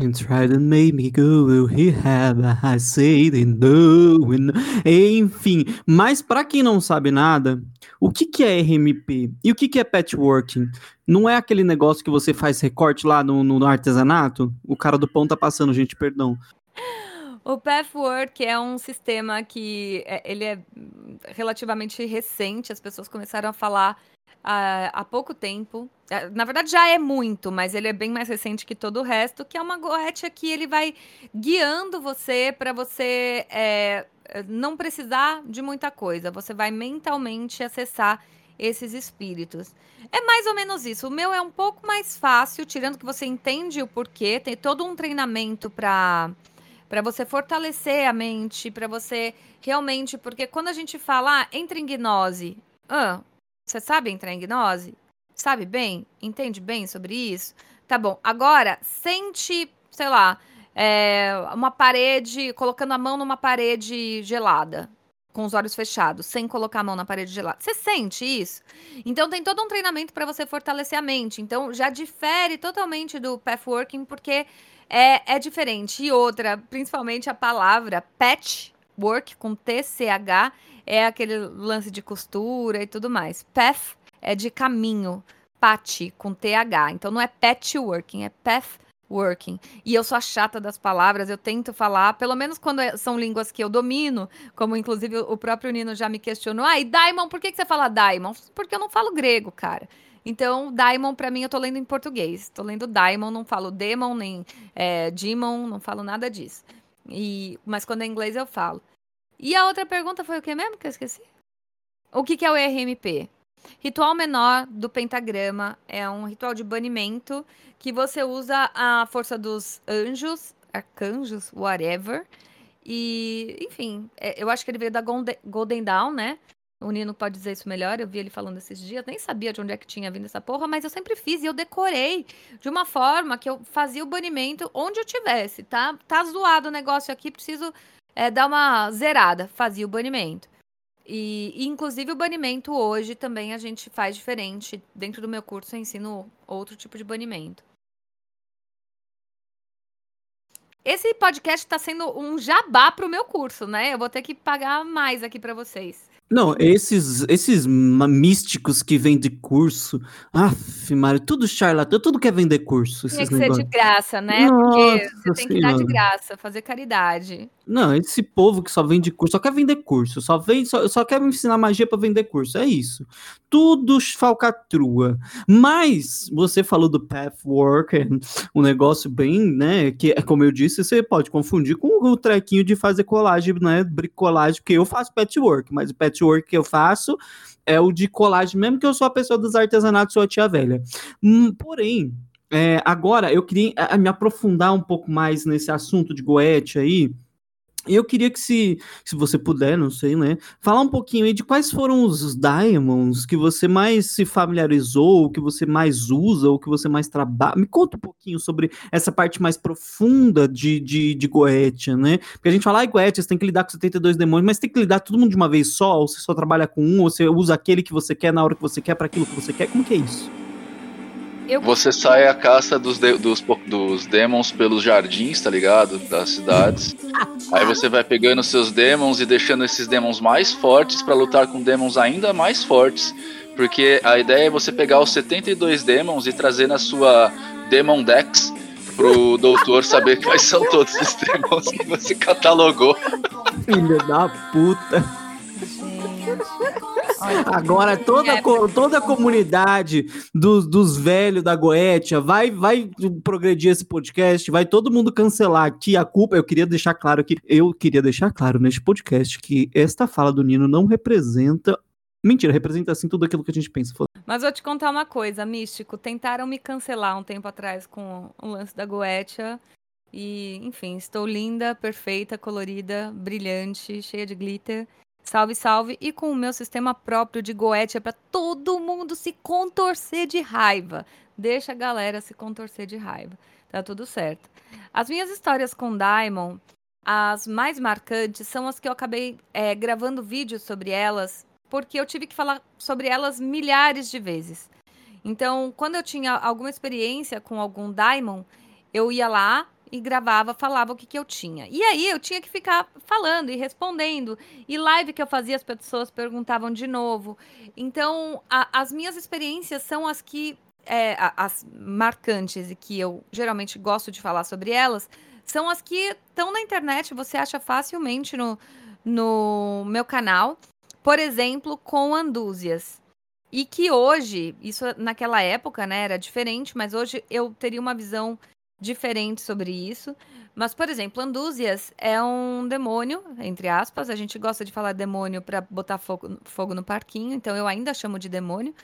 And me go. Enfim, mas para quem não sabe nada, o que, que é RMP e o que, que é patchworking? Não é aquele negócio que você faz recorte lá no, no artesanato? O cara do pão tá passando, gente, perdão. O Pathwork é um sistema que é, ele é relativamente recente, as pessoas começaram a falar há, há pouco tempo. É, na verdade, já é muito, mas ele é bem mais recente que todo o resto, que é uma goetia que ele vai guiando você para você é, não precisar de muita coisa. Você vai mentalmente acessar esses espíritos. É mais ou menos isso. O meu é um pouco mais fácil, tirando que você entende o porquê, tem todo um treinamento para para você fortalecer a mente, para você realmente, porque quando a gente fala, ah, entra em gnose, ah, você sabe entrar em gnose? Sabe bem? Entende bem sobre isso? Tá bom. Agora, sente, sei lá, é, uma parede, colocando a mão numa parede gelada, com os olhos fechados, sem colocar a mão na parede gelada. Você sente isso? Então tem todo um treinamento para você fortalecer a mente. Então já difere totalmente do pathworking, porque é, é diferente. E outra, principalmente a palavra patchwork, com TCH, é aquele lance de costura e tudo mais. Path é de caminho, pat com TH. Então não é patchworking, é pathworking. E eu sou a chata das palavras, eu tento falar, pelo menos quando é, são línguas que eu domino, como inclusive o próprio Nino já me questionou. Ah, e Daimon, por que, que você fala Daimon? Porque eu não falo grego, cara. Então, Daimon, para mim, eu tô lendo em português. Tô lendo Daimon, não falo Demon, nem é, Demon, não falo nada disso. E, mas quando é inglês, eu falo. E a outra pergunta foi o que mesmo que eu esqueci? O que, que é o RMP? Ritual menor do pentagrama é um ritual de banimento que você usa a força dos anjos, arcanjos, whatever. E, enfim, é, eu acho que ele veio da Golden Dawn, né? O Nino pode dizer isso melhor, eu vi ele falando esses dias, nem sabia de onde é que tinha vindo essa porra, mas eu sempre fiz e eu decorei de uma forma que eu fazia o banimento onde eu tivesse, tá? Tá zoado o negócio aqui, preciso é, dar uma zerada, fazia o banimento. E, e, inclusive o banimento hoje também a gente faz diferente. Dentro do meu curso eu ensino outro tipo de banimento. Esse podcast está sendo um jabá pro meu curso, né? Eu vou ter que pagar mais aqui para vocês. Não, esses, esses místicos que vendem curso, af, Mário, tudo charlatão, tudo quer vender curso. Tem que negócios. ser de graça, né? Nossa Porque você tem que dar de graça, fazer caridade. Não, esse povo que só vende curso, só quer vender curso, só vem, só, só quer me ensinar magia para vender curso, é isso. Tudo falcatrua. Mas você falou do pathwork, um negócio bem, né, que é como eu disse, você pode confundir com o trequinho de fazer colagem, né, bricolagem, porque eu faço patchwork, mas o patchwork que eu faço é o de colagem, mesmo que eu sou a pessoa dos artesanatos, sou a tia velha. Hum, porém, é, agora eu queria me aprofundar um pouco mais nesse assunto de Goethe aí, eu queria que se, se você puder, não sei, né, falar um pouquinho aí de quais foram os diamonds que você mais se familiarizou, que você mais usa, ou que você mais trabalha. Me conta um pouquinho sobre essa parte mais profunda de, de, de Goetia, né? Porque a gente fala, ai, Goetia, você tem que lidar com 72 demônios, mas tem que lidar todo mundo de uma vez só, ou você só trabalha com um, ou você usa aquele que você quer na hora que você quer, para aquilo que você quer. Como que é isso? Eu... Você sai à caça dos, de, dos, dos demons pelos jardins, tá ligado? Das cidades. Aí você vai pegando seus demons e deixando esses demons mais fortes para lutar com demons ainda mais fortes. Porque a ideia é você pegar os 72 demons e trazer na sua Demon Dex pro doutor saber quais são todos os demons que você catalogou. Filho da puta. Agora toda, é, toda a comunidade dos, dos velhos da Goetia vai, vai progredir esse podcast, vai todo mundo cancelar aqui a culpa. Eu queria deixar claro que eu queria deixar claro neste podcast que esta fala do Nino não representa Mentira, representa assim tudo aquilo que a gente pensa. Mas vou te contar uma coisa, Místico. Tentaram me cancelar um tempo atrás com o lance da Goetia. E, enfim, estou linda, perfeita, colorida, brilhante, cheia de glitter. Salve, salve! E com o meu sistema próprio de Goetia para todo mundo se contorcer de raiva. Deixa a galera se contorcer de raiva. Tá tudo certo. As minhas histórias com Diamond, as mais marcantes, são as que eu acabei é, gravando vídeos sobre elas, porque eu tive que falar sobre elas milhares de vezes. Então, quando eu tinha alguma experiência com algum Diamond, eu ia lá, e gravava, falava o que, que eu tinha. E aí eu tinha que ficar falando e respondendo. E live que eu fazia, as pessoas perguntavam de novo. Então, a, as minhas experiências são as que. É, as marcantes e que eu geralmente gosto de falar sobre elas, são as que estão na internet, você acha facilmente no, no meu canal. Por exemplo, com andúzias. E que hoje, isso naquela época, né, era diferente, mas hoje eu teria uma visão diferente sobre isso. Mas, por exemplo, Andúzias é um demônio, entre aspas. A gente gosta de falar demônio para botar fogo, fogo no parquinho, então eu ainda chamo de demônio.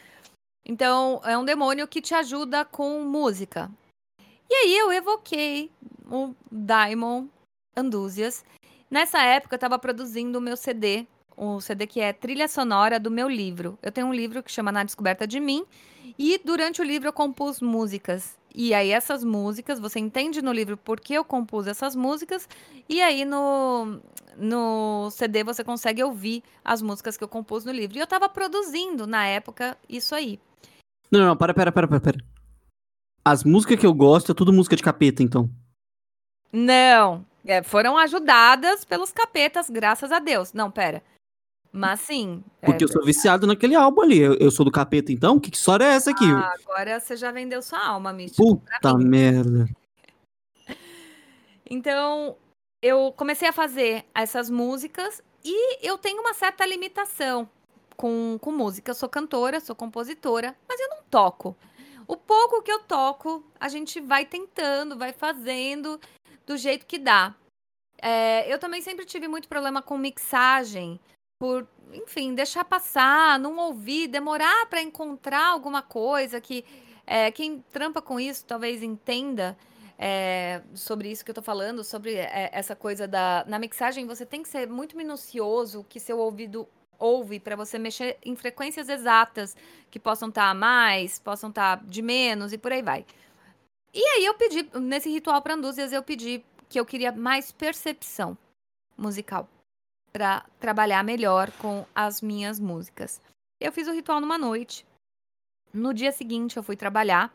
Então, é um demônio que te ajuda com música. E aí eu evoquei o Daimon Andúzias. Nessa época eu estava produzindo o meu CD, o CD que é trilha sonora do meu livro. Eu tenho um livro que chama Na Descoberta de Mim, e durante o livro eu compus músicas. E aí essas músicas, você entende no livro por que eu compus essas músicas, e aí no, no CD você consegue ouvir as músicas que eu compus no livro. E eu estava produzindo na época isso aí. Não, não, para, para, para, para, para. As músicas que eu gosto é tudo música de capeta, então. Não, é, foram ajudadas pelos capetas, graças a Deus. Não, pera. Mas sim. Porque é eu sou viciado naquele álbum ali. Eu, eu, sou do capeta, então? Que história é essa aqui? Ah, agora você já vendeu sua alma, Místico. Puta merda. Então, eu comecei a fazer essas músicas e eu tenho uma certa limitação com, com música. Eu sou cantora, sou compositora, mas eu não toco. O pouco que eu toco, a gente vai tentando, vai fazendo do jeito que dá. É, eu também sempre tive muito problema com mixagem por, enfim, deixar passar, não ouvir, demorar para encontrar alguma coisa que é, quem trampa com isso talvez entenda é, sobre isso que eu tô falando, sobre é, essa coisa da. Na mixagem, você tem que ser muito minucioso que seu ouvido ouve para você mexer em frequências exatas que possam estar tá a mais, possam estar tá de menos e por aí vai. E aí eu pedi, nesse ritual para Andúzias, eu pedi que eu queria mais percepção musical para trabalhar melhor com as minhas músicas. Eu fiz o ritual numa noite. No dia seguinte eu fui trabalhar.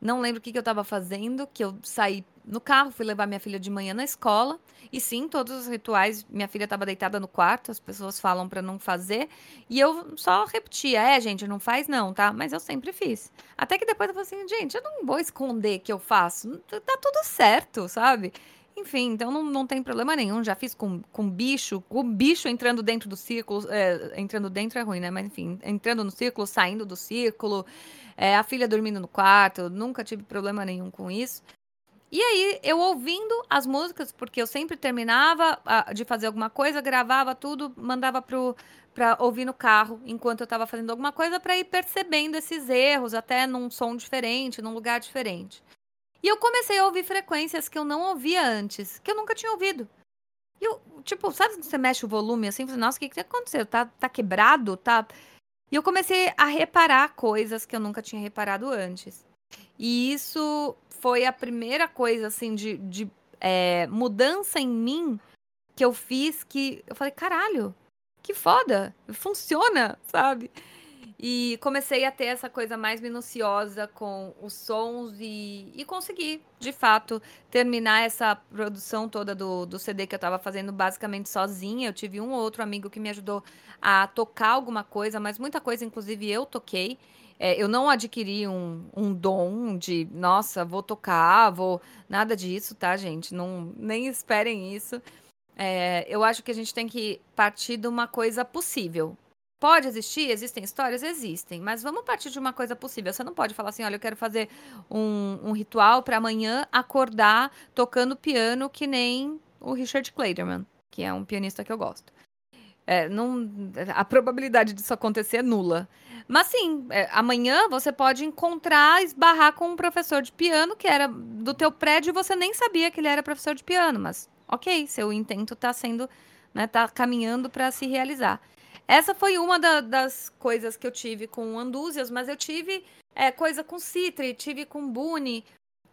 Não lembro o que, que eu estava fazendo, que eu saí no carro, fui levar minha filha de manhã na escola. E sim, todos os rituais, minha filha estava deitada no quarto, as pessoas falam para não fazer. E eu só repetia: é, gente, não faz não, tá? Mas eu sempre fiz. Até que depois eu falei assim: gente, eu não vou esconder que eu faço. Tá tudo certo, sabe? Enfim, então não, não tem problema nenhum. Já fiz com, com bicho, o bicho entrando dentro do círculo. É, entrando dentro é ruim, né? Mas enfim, entrando no círculo, saindo do círculo. É, a filha dormindo no quarto. Nunca tive problema nenhum com isso. E aí, eu ouvindo as músicas, porque eu sempre terminava de fazer alguma coisa, gravava tudo, mandava pro, pra ouvir no carro enquanto eu estava fazendo alguma coisa, para ir percebendo esses erros, até num som diferente, num lugar diferente. E eu comecei a ouvir frequências que eu não ouvia antes, que eu nunca tinha ouvido. E eu, tipo, sabe quando você mexe o volume assim? Falei, Nossa, o que, que aconteceu? Tá, tá quebrado? Tá. E eu comecei a reparar coisas que eu nunca tinha reparado antes. E isso foi a primeira coisa, assim, de, de é, mudança em mim que eu fiz que eu falei, caralho, que foda, funciona, sabe? E comecei a ter essa coisa mais minuciosa com os sons e, e consegui, de fato, terminar essa produção toda do, do CD que eu estava fazendo basicamente sozinha. Eu tive um ou outro amigo que me ajudou a tocar alguma coisa, mas muita coisa, inclusive, eu toquei. É, eu não adquiri um, um dom de, nossa, vou tocar, vou. Nada disso, tá, gente? Não, nem esperem isso. É, eu acho que a gente tem que partir de uma coisa possível. Pode existir? Existem histórias? Existem. Mas vamos partir de uma coisa possível. Você não pode falar assim: olha, eu quero fazer um, um ritual para amanhã acordar tocando piano que nem o Richard Clayderman, que é um pianista que eu gosto. É, não, a probabilidade disso acontecer é nula. Mas sim, é, amanhã você pode encontrar, esbarrar com um professor de piano que era do teu prédio e você nem sabia que ele era professor de piano, mas ok, seu intento está sendo, né, tá caminhando para se realizar. Essa foi uma da, das coisas que eu tive com Andúzias, mas eu tive é, coisa com Citri, tive com Boone,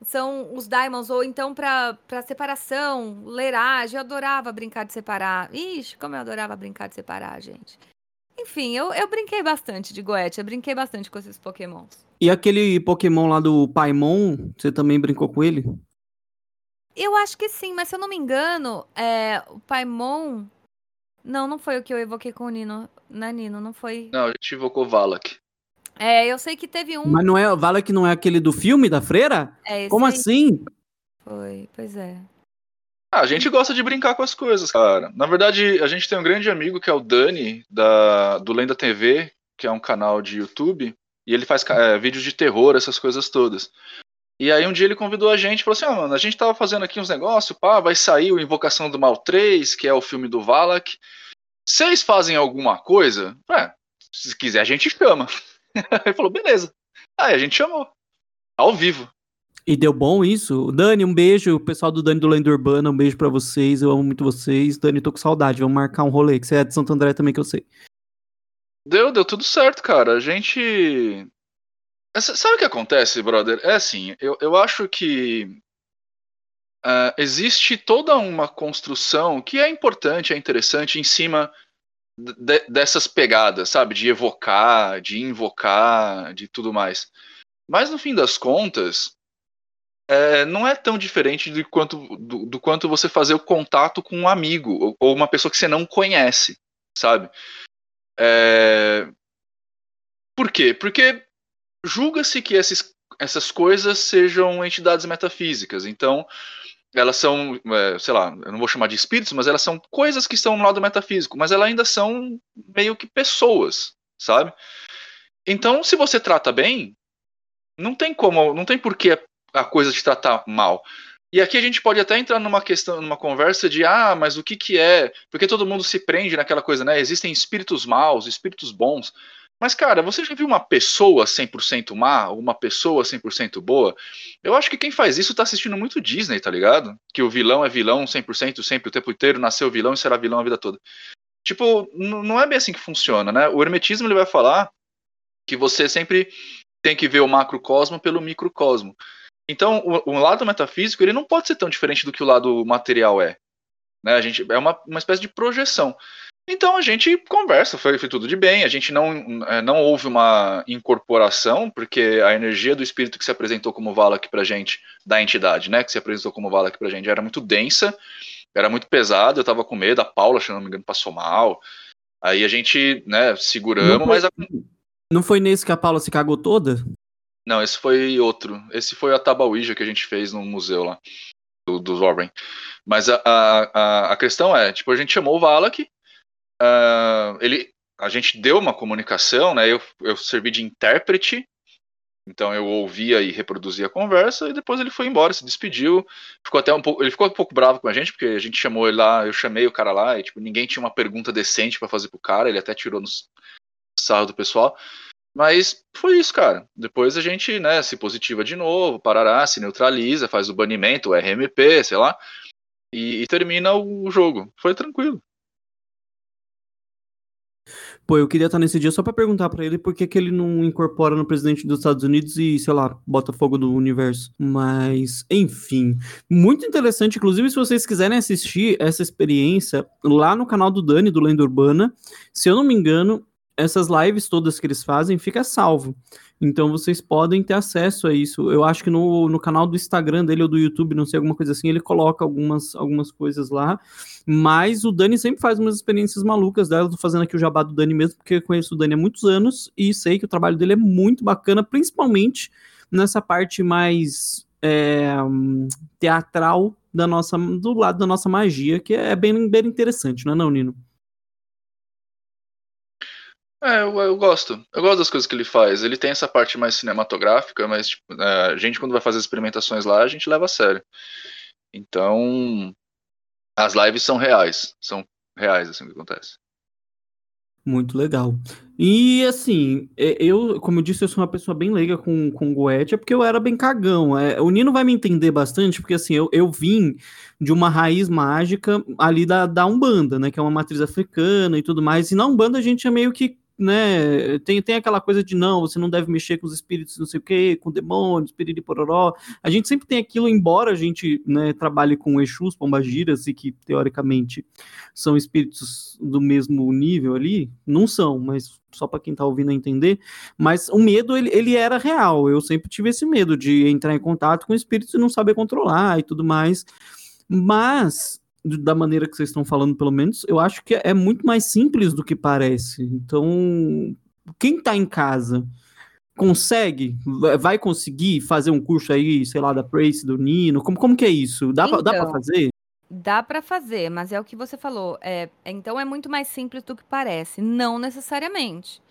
são os Diamonds, ou então para separação, leragem. Eu adorava brincar de separar. Ixi, como eu adorava brincar de separar, gente. Enfim, eu, eu brinquei bastante de Goethe, eu brinquei bastante com esses pokémons. E aquele pokémon lá do Paimon, você também brincou com ele? Eu acho que sim, mas se eu não me engano, é, o Paimon não, não foi o que eu evoquei com o Nino. Não é Nino, não foi. Não, a gente evocou Valak. É, eu sei que teve um. Mas não é, Valak não é aquele do filme da freira? É esse Como aí. assim? Foi, pois é. Ah, a gente gosta de brincar com as coisas, cara. Na verdade, a gente tem um grande amigo que é o Dani, da, do Lenda TV, que é um canal de YouTube, e ele faz é, vídeos de terror, essas coisas todas. E aí um dia ele convidou a gente e falou assim: ah, mano, a gente tava fazendo aqui uns negócios, pá, vai sair o Invocação do Mal 3, que é o filme do Valak. Vocês fazem alguma coisa? É, se quiser a gente chama. ele falou, beleza. Aí a gente chamou. Ao vivo. E deu bom isso? Dani, um beijo. O pessoal do Dani do Lenda Urbana, um beijo pra vocês. Eu amo muito vocês. Dani, tô com saudade. Vamos marcar um rolê, que você é de Santo André também, que eu sei. Deu, deu tudo certo, cara. A gente Sabe o que acontece, brother? É assim, eu, eu acho que uh, existe toda uma construção que é importante, é interessante em cima de, dessas pegadas, sabe? De evocar, de invocar, de tudo mais. Mas no fim das contas, é, não é tão diferente do quanto, do, do, quanto você fazer o contato com um amigo ou, ou uma pessoa que você não conhece, sabe? É... Por quê? Porque julga-se que esses, essas coisas sejam entidades metafísicas. Então, elas são, é, sei lá, eu não vou chamar de espíritos, mas elas são coisas que estão no lado metafísico, mas elas ainda são meio que pessoas, sabe? Então, se você trata bem, não tem como, não tem por que a coisa te tratar mal. E aqui a gente pode até entrar numa questão, numa conversa de ah, mas o que que é? Porque todo mundo se prende naquela coisa, né? Existem espíritos maus, espíritos bons. Mas, cara, você já viu uma pessoa 100% má, uma pessoa 100% boa? Eu acho que quem faz isso tá assistindo muito Disney, tá ligado? Que o vilão é vilão 100% sempre, o tempo inteiro, nasceu vilão e será vilão a vida toda. Tipo, não é bem assim que funciona, né? O hermetismo ele vai falar que você sempre tem que ver o macrocosmo pelo microcosmo. Então, o, o lado metafísico ele não pode ser tão diferente do que o lado material é. Né? A gente é uma, uma espécie de projeção. Então a gente conversa, foi, foi, tudo de bem. A gente não, é, não houve uma incorporação, porque a energia do espírito que se apresentou como Valak pra gente, da entidade, né, que se apresentou como Valak pra gente, era muito densa, era muito pesada. Eu tava com medo, a Paula, se não me engano, passou mal. Aí a gente, né, seguramos, foi, mas. A... Não foi nesse que a Paula se cagou toda? Não, esse foi outro. Esse foi a Tabauija que a gente fez no museu lá, do, do Warren. Mas a, a, a questão é, tipo, a gente chamou o Valak, uh, ele, a gente deu uma comunicação, né? Eu, eu servi de intérprete, então eu ouvia e reproduzia a conversa e depois ele foi embora, se despediu. Ficou até um pouco, ele ficou um pouco bravo com a gente porque a gente chamou ele lá, eu chamei o cara lá e tipo ninguém tinha uma pergunta decente para fazer pro cara, ele até tirou no sarro do pessoal. Mas foi isso, cara. Depois a gente, né, se positiva de novo, parará, se neutraliza, faz o banimento, o RMP, sei lá. e, e termina o jogo. Foi tranquilo. Pô, eu queria estar nesse dia só para perguntar para ele por que, que ele não incorpora no presidente dos Estados Unidos e, sei lá, bota fogo no universo. Mas, enfim, muito interessante. Inclusive, se vocês quiserem assistir essa experiência lá no canal do Dani, do Lenda Urbana, se eu não me engano, essas lives todas que eles fazem fica salvo. Então vocês podem ter acesso a isso. Eu acho que no, no canal do Instagram dele ou do YouTube, não sei, alguma coisa assim, ele coloca algumas, algumas coisas lá. Mas o Dani sempre faz umas experiências malucas dela. Eu tô fazendo aqui o jabá do Dani mesmo, porque eu conheço o Dani há muitos anos e sei que o trabalho dele é muito bacana, principalmente nessa parte mais é, teatral da nossa, do lado da nossa magia, que é bem, bem interessante, não é não, Nino? É, eu, eu, gosto. Eu gosto das coisas que ele faz. Ele tem essa parte mais cinematográfica, mas tipo, é, a gente, quando vai fazer experimentações lá, a gente leva a sério. Então, as lives são reais. São reais, assim, que acontece. Muito legal. E assim, eu, como eu disse, eu sou uma pessoa bem leiga com, com Goetia, porque eu era bem cagão. É, o Nino vai me entender bastante, porque assim, eu, eu vim de uma raiz mágica ali da, da Umbanda, né? Que é uma matriz africana e tudo mais. E na Umbanda a gente é meio que né, tem, tem aquela coisa de não, você não deve mexer com os espíritos, não sei o que, com demônios, espírito pororó. A gente sempre tem aquilo, embora a gente né, trabalhe com Exus, Pombagiras, e que teoricamente são espíritos do mesmo nível ali, não são, mas só para quem está ouvindo entender. Mas o medo, ele, ele era real. Eu sempre tive esse medo de entrar em contato com espíritos e não saber controlar e tudo mais. Mas da maneira que vocês estão falando, pelo menos, eu acho que é muito mais simples do que parece. Então, quem está em casa consegue, vai conseguir fazer um curso aí, sei lá, da Prace, do Nino? Como, como que é isso? Dá então, para fazer? Dá para fazer, mas é o que você falou. É, então é muito mais simples do que parece. Não necessariamente.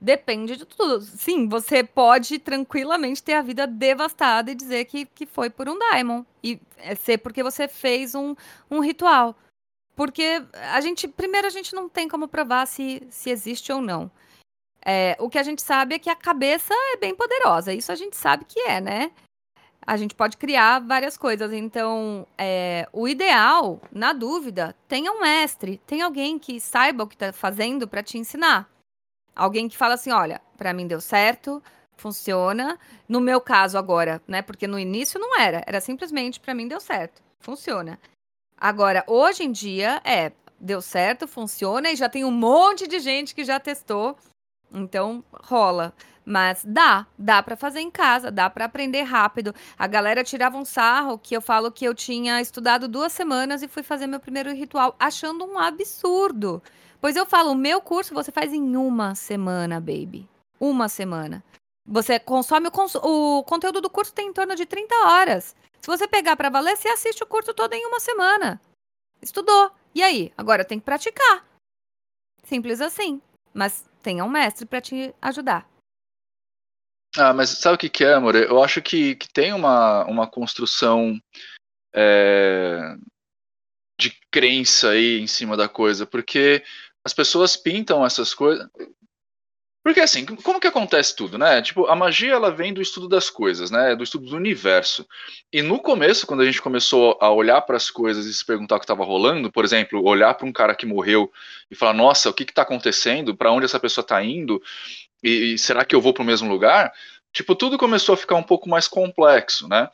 Depende de tudo. Sim, você pode tranquilamente ter a vida devastada e dizer que, que foi por um Daimon. E é ser porque você fez um, um ritual. Porque a gente, primeiro, a gente não tem como provar se, se existe ou não. É, o que a gente sabe é que a cabeça é bem poderosa. Isso a gente sabe que é, né? A gente pode criar várias coisas. Então, é, o ideal, na dúvida, tenha um mestre, tem alguém que saiba o que está fazendo para te ensinar. Alguém que fala assim, olha, para mim deu certo, funciona. No meu caso agora, né? Porque no início não era, era simplesmente para mim deu certo, funciona. Agora, hoje em dia é, deu certo, funciona e já tem um monte de gente que já testou. Então, rola. Mas dá, dá para fazer em casa, dá para aprender rápido. A galera tirava um sarro que eu falo que eu tinha estudado duas semanas e fui fazer meu primeiro ritual, achando um absurdo. Pois eu falo, o meu curso você faz em uma semana, baby. Uma semana. Você consome o, cons o conteúdo do curso tem em torno de 30 horas. Se você pegar para valer, você assiste o curso todo em uma semana. Estudou. E aí? Agora tem que praticar. Simples assim. Mas tenha um mestre para te ajudar. Ah, mas sabe o que, que é, amor? Eu acho que, que tem uma, uma construção é, de crença aí em cima da coisa, porque as pessoas pintam essas coisas. Porque assim, como que acontece tudo, né? Tipo, a magia ela vem do estudo das coisas, né? Do estudo do universo. E no começo, quando a gente começou a olhar para as coisas e se perguntar o que estava rolando, por exemplo, olhar para um cara que morreu e falar: "Nossa, o que está acontecendo? Para onde essa pessoa está indo? E, e será que eu vou para o mesmo lugar?" Tipo, tudo começou a ficar um pouco mais complexo, né?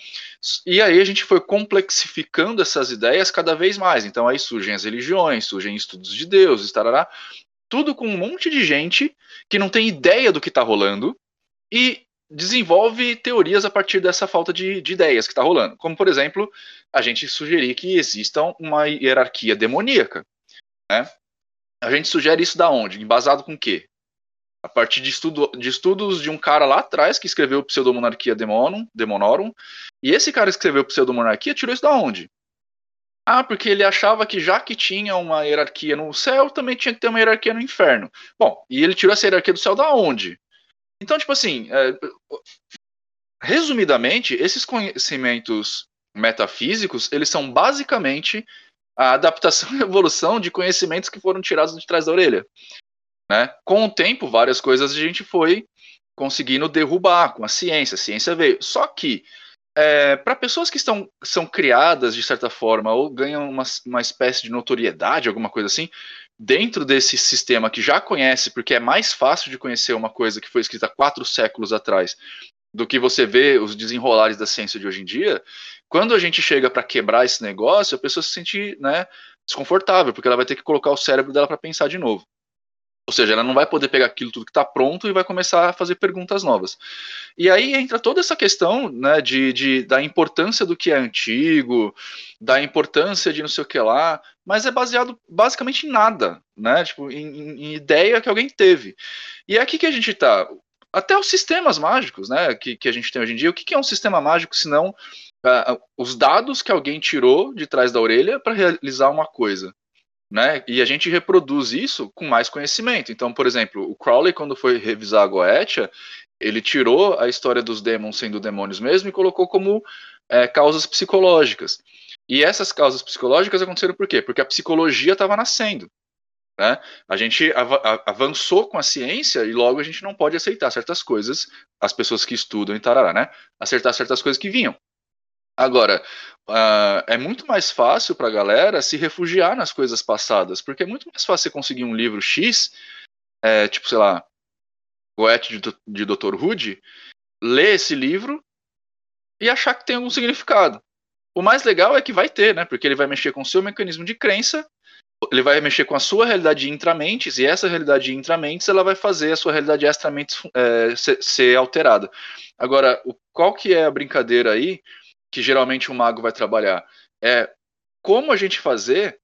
E aí a gente foi complexificando essas ideias cada vez mais. Então aí surgem as religiões, surgem estudos de Deus, tarará, tudo com um monte de gente que não tem ideia do que está rolando e desenvolve teorias a partir dessa falta de, de ideias que está rolando. Como, por exemplo, a gente sugerir que exista uma hierarquia demoníaca. Né? A gente sugere isso da onde? Embasado com o quê? A partir de, estudo, de, estudos de um cara lá atrás que escreveu Pseudomonarquia Demonum, Demonorum, e esse cara que escreveu Pseudomonarquia tirou isso da onde? Ah, porque ele achava que já que tinha uma hierarquia no céu, também tinha que ter uma hierarquia no inferno. Bom, e ele tirou essa hierarquia do céu da onde? Então, tipo assim, é, resumidamente, esses conhecimentos metafísicos, eles são basicamente a adaptação e evolução de conhecimentos que foram tirados de trás da orelha. Né? Com o tempo, várias coisas a gente foi conseguindo derrubar com a ciência. A ciência veio. Só que é, para pessoas que estão, são criadas de certa forma ou ganham uma, uma espécie de notoriedade, alguma coisa assim, dentro desse sistema que já conhece, porque é mais fácil de conhecer uma coisa que foi escrita quatro séculos atrás do que você vê os desenrolares da ciência de hoje em dia, quando a gente chega para quebrar esse negócio, a pessoa se sente né, desconfortável, porque ela vai ter que colocar o cérebro dela para pensar de novo. Ou seja, ela não vai poder pegar aquilo tudo que está pronto e vai começar a fazer perguntas novas. E aí entra toda essa questão né, de, de, da importância do que é antigo, da importância de não sei o que lá, mas é baseado basicamente em nada, né? Tipo, em, em ideia que alguém teve. E é aqui que a gente está. Até os sistemas mágicos, né, que, que a gente tem hoje em dia. O que, que é um sistema mágico se não uh, os dados que alguém tirou de trás da orelha para realizar uma coisa? Né? E a gente reproduz isso com mais conhecimento. Então, por exemplo, o Crowley, quando foi revisar a Goetia, ele tirou a história dos demons sendo demônios mesmo e colocou como é, causas psicológicas. E essas causas psicológicas aconteceram por quê? Porque a psicologia estava nascendo. Né? A gente av avançou com a ciência e logo a gente não pode aceitar certas coisas, as pessoas que estudam em Tarará, né? Aceitar certas coisas que vinham. Agora, uh, é muito mais fácil para a galera se refugiar nas coisas passadas, porque é muito mais fácil você conseguir um livro X, é, tipo, sei lá, Goethe de, de Dr. Hood, ler esse livro e achar que tem algum significado. O mais legal é que vai ter, né? Porque ele vai mexer com o seu mecanismo de crença, ele vai mexer com a sua realidade intramentes, e essa realidade intramentes ela vai fazer a sua realidade extramentes é, ser, ser alterada. Agora, o, qual que é a brincadeira aí? Que geralmente o mago vai trabalhar. É como a gente fazer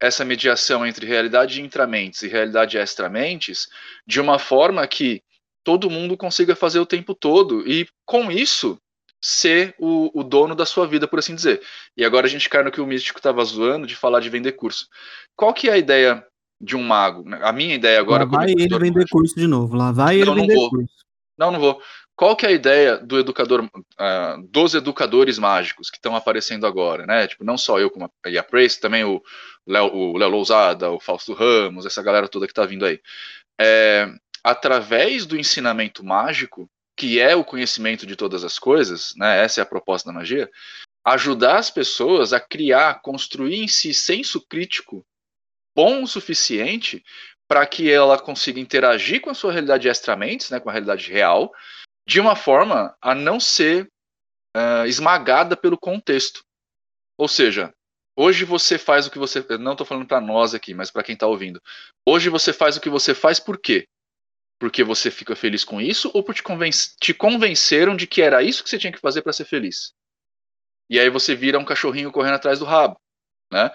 essa mediação entre realidade intramentes e realidade extramentes de uma forma que todo mundo consiga fazer o tempo todo e com isso ser o, o dono da sua vida, por assim dizer. E agora a gente cai no que o místico estava zoando de falar de vender curso. Qual que é a ideia de um mago? A minha ideia agora... Lá vai ele vender curso de novo. Lá vai ele não, vender não curso. Não, não vou. Qual que é a ideia do educador, uh, dos educadores mágicos que estão aparecendo agora, né? Tipo, não só eu como a, a Prace, também o Léo, Lousada, o Fausto Ramos, essa galera toda que está vindo aí. É, através do ensinamento mágico, que é o conhecimento de todas as coisas, né? Essa é a proposta da magia. Ajudar as pessoas a criar, construir em si senso crítico bom o suficiente para que ela consiga interagir com a sua realidade extramentes, né, com a realidade real, de uma forma a não ser uh, esmagada pelo contexto. Ou seja, hoje você faz o que você. não estou falando para nós aqui, mas para quem está ouvindo. Hoje você faz o que você faz por quê? Porque você fica feliz com isso ou porque te, convenc te convenceram de que era isso que você tinha que fazer para ser feliz? E aí você vira um cachorrinho correndo atrás do rabo. Né?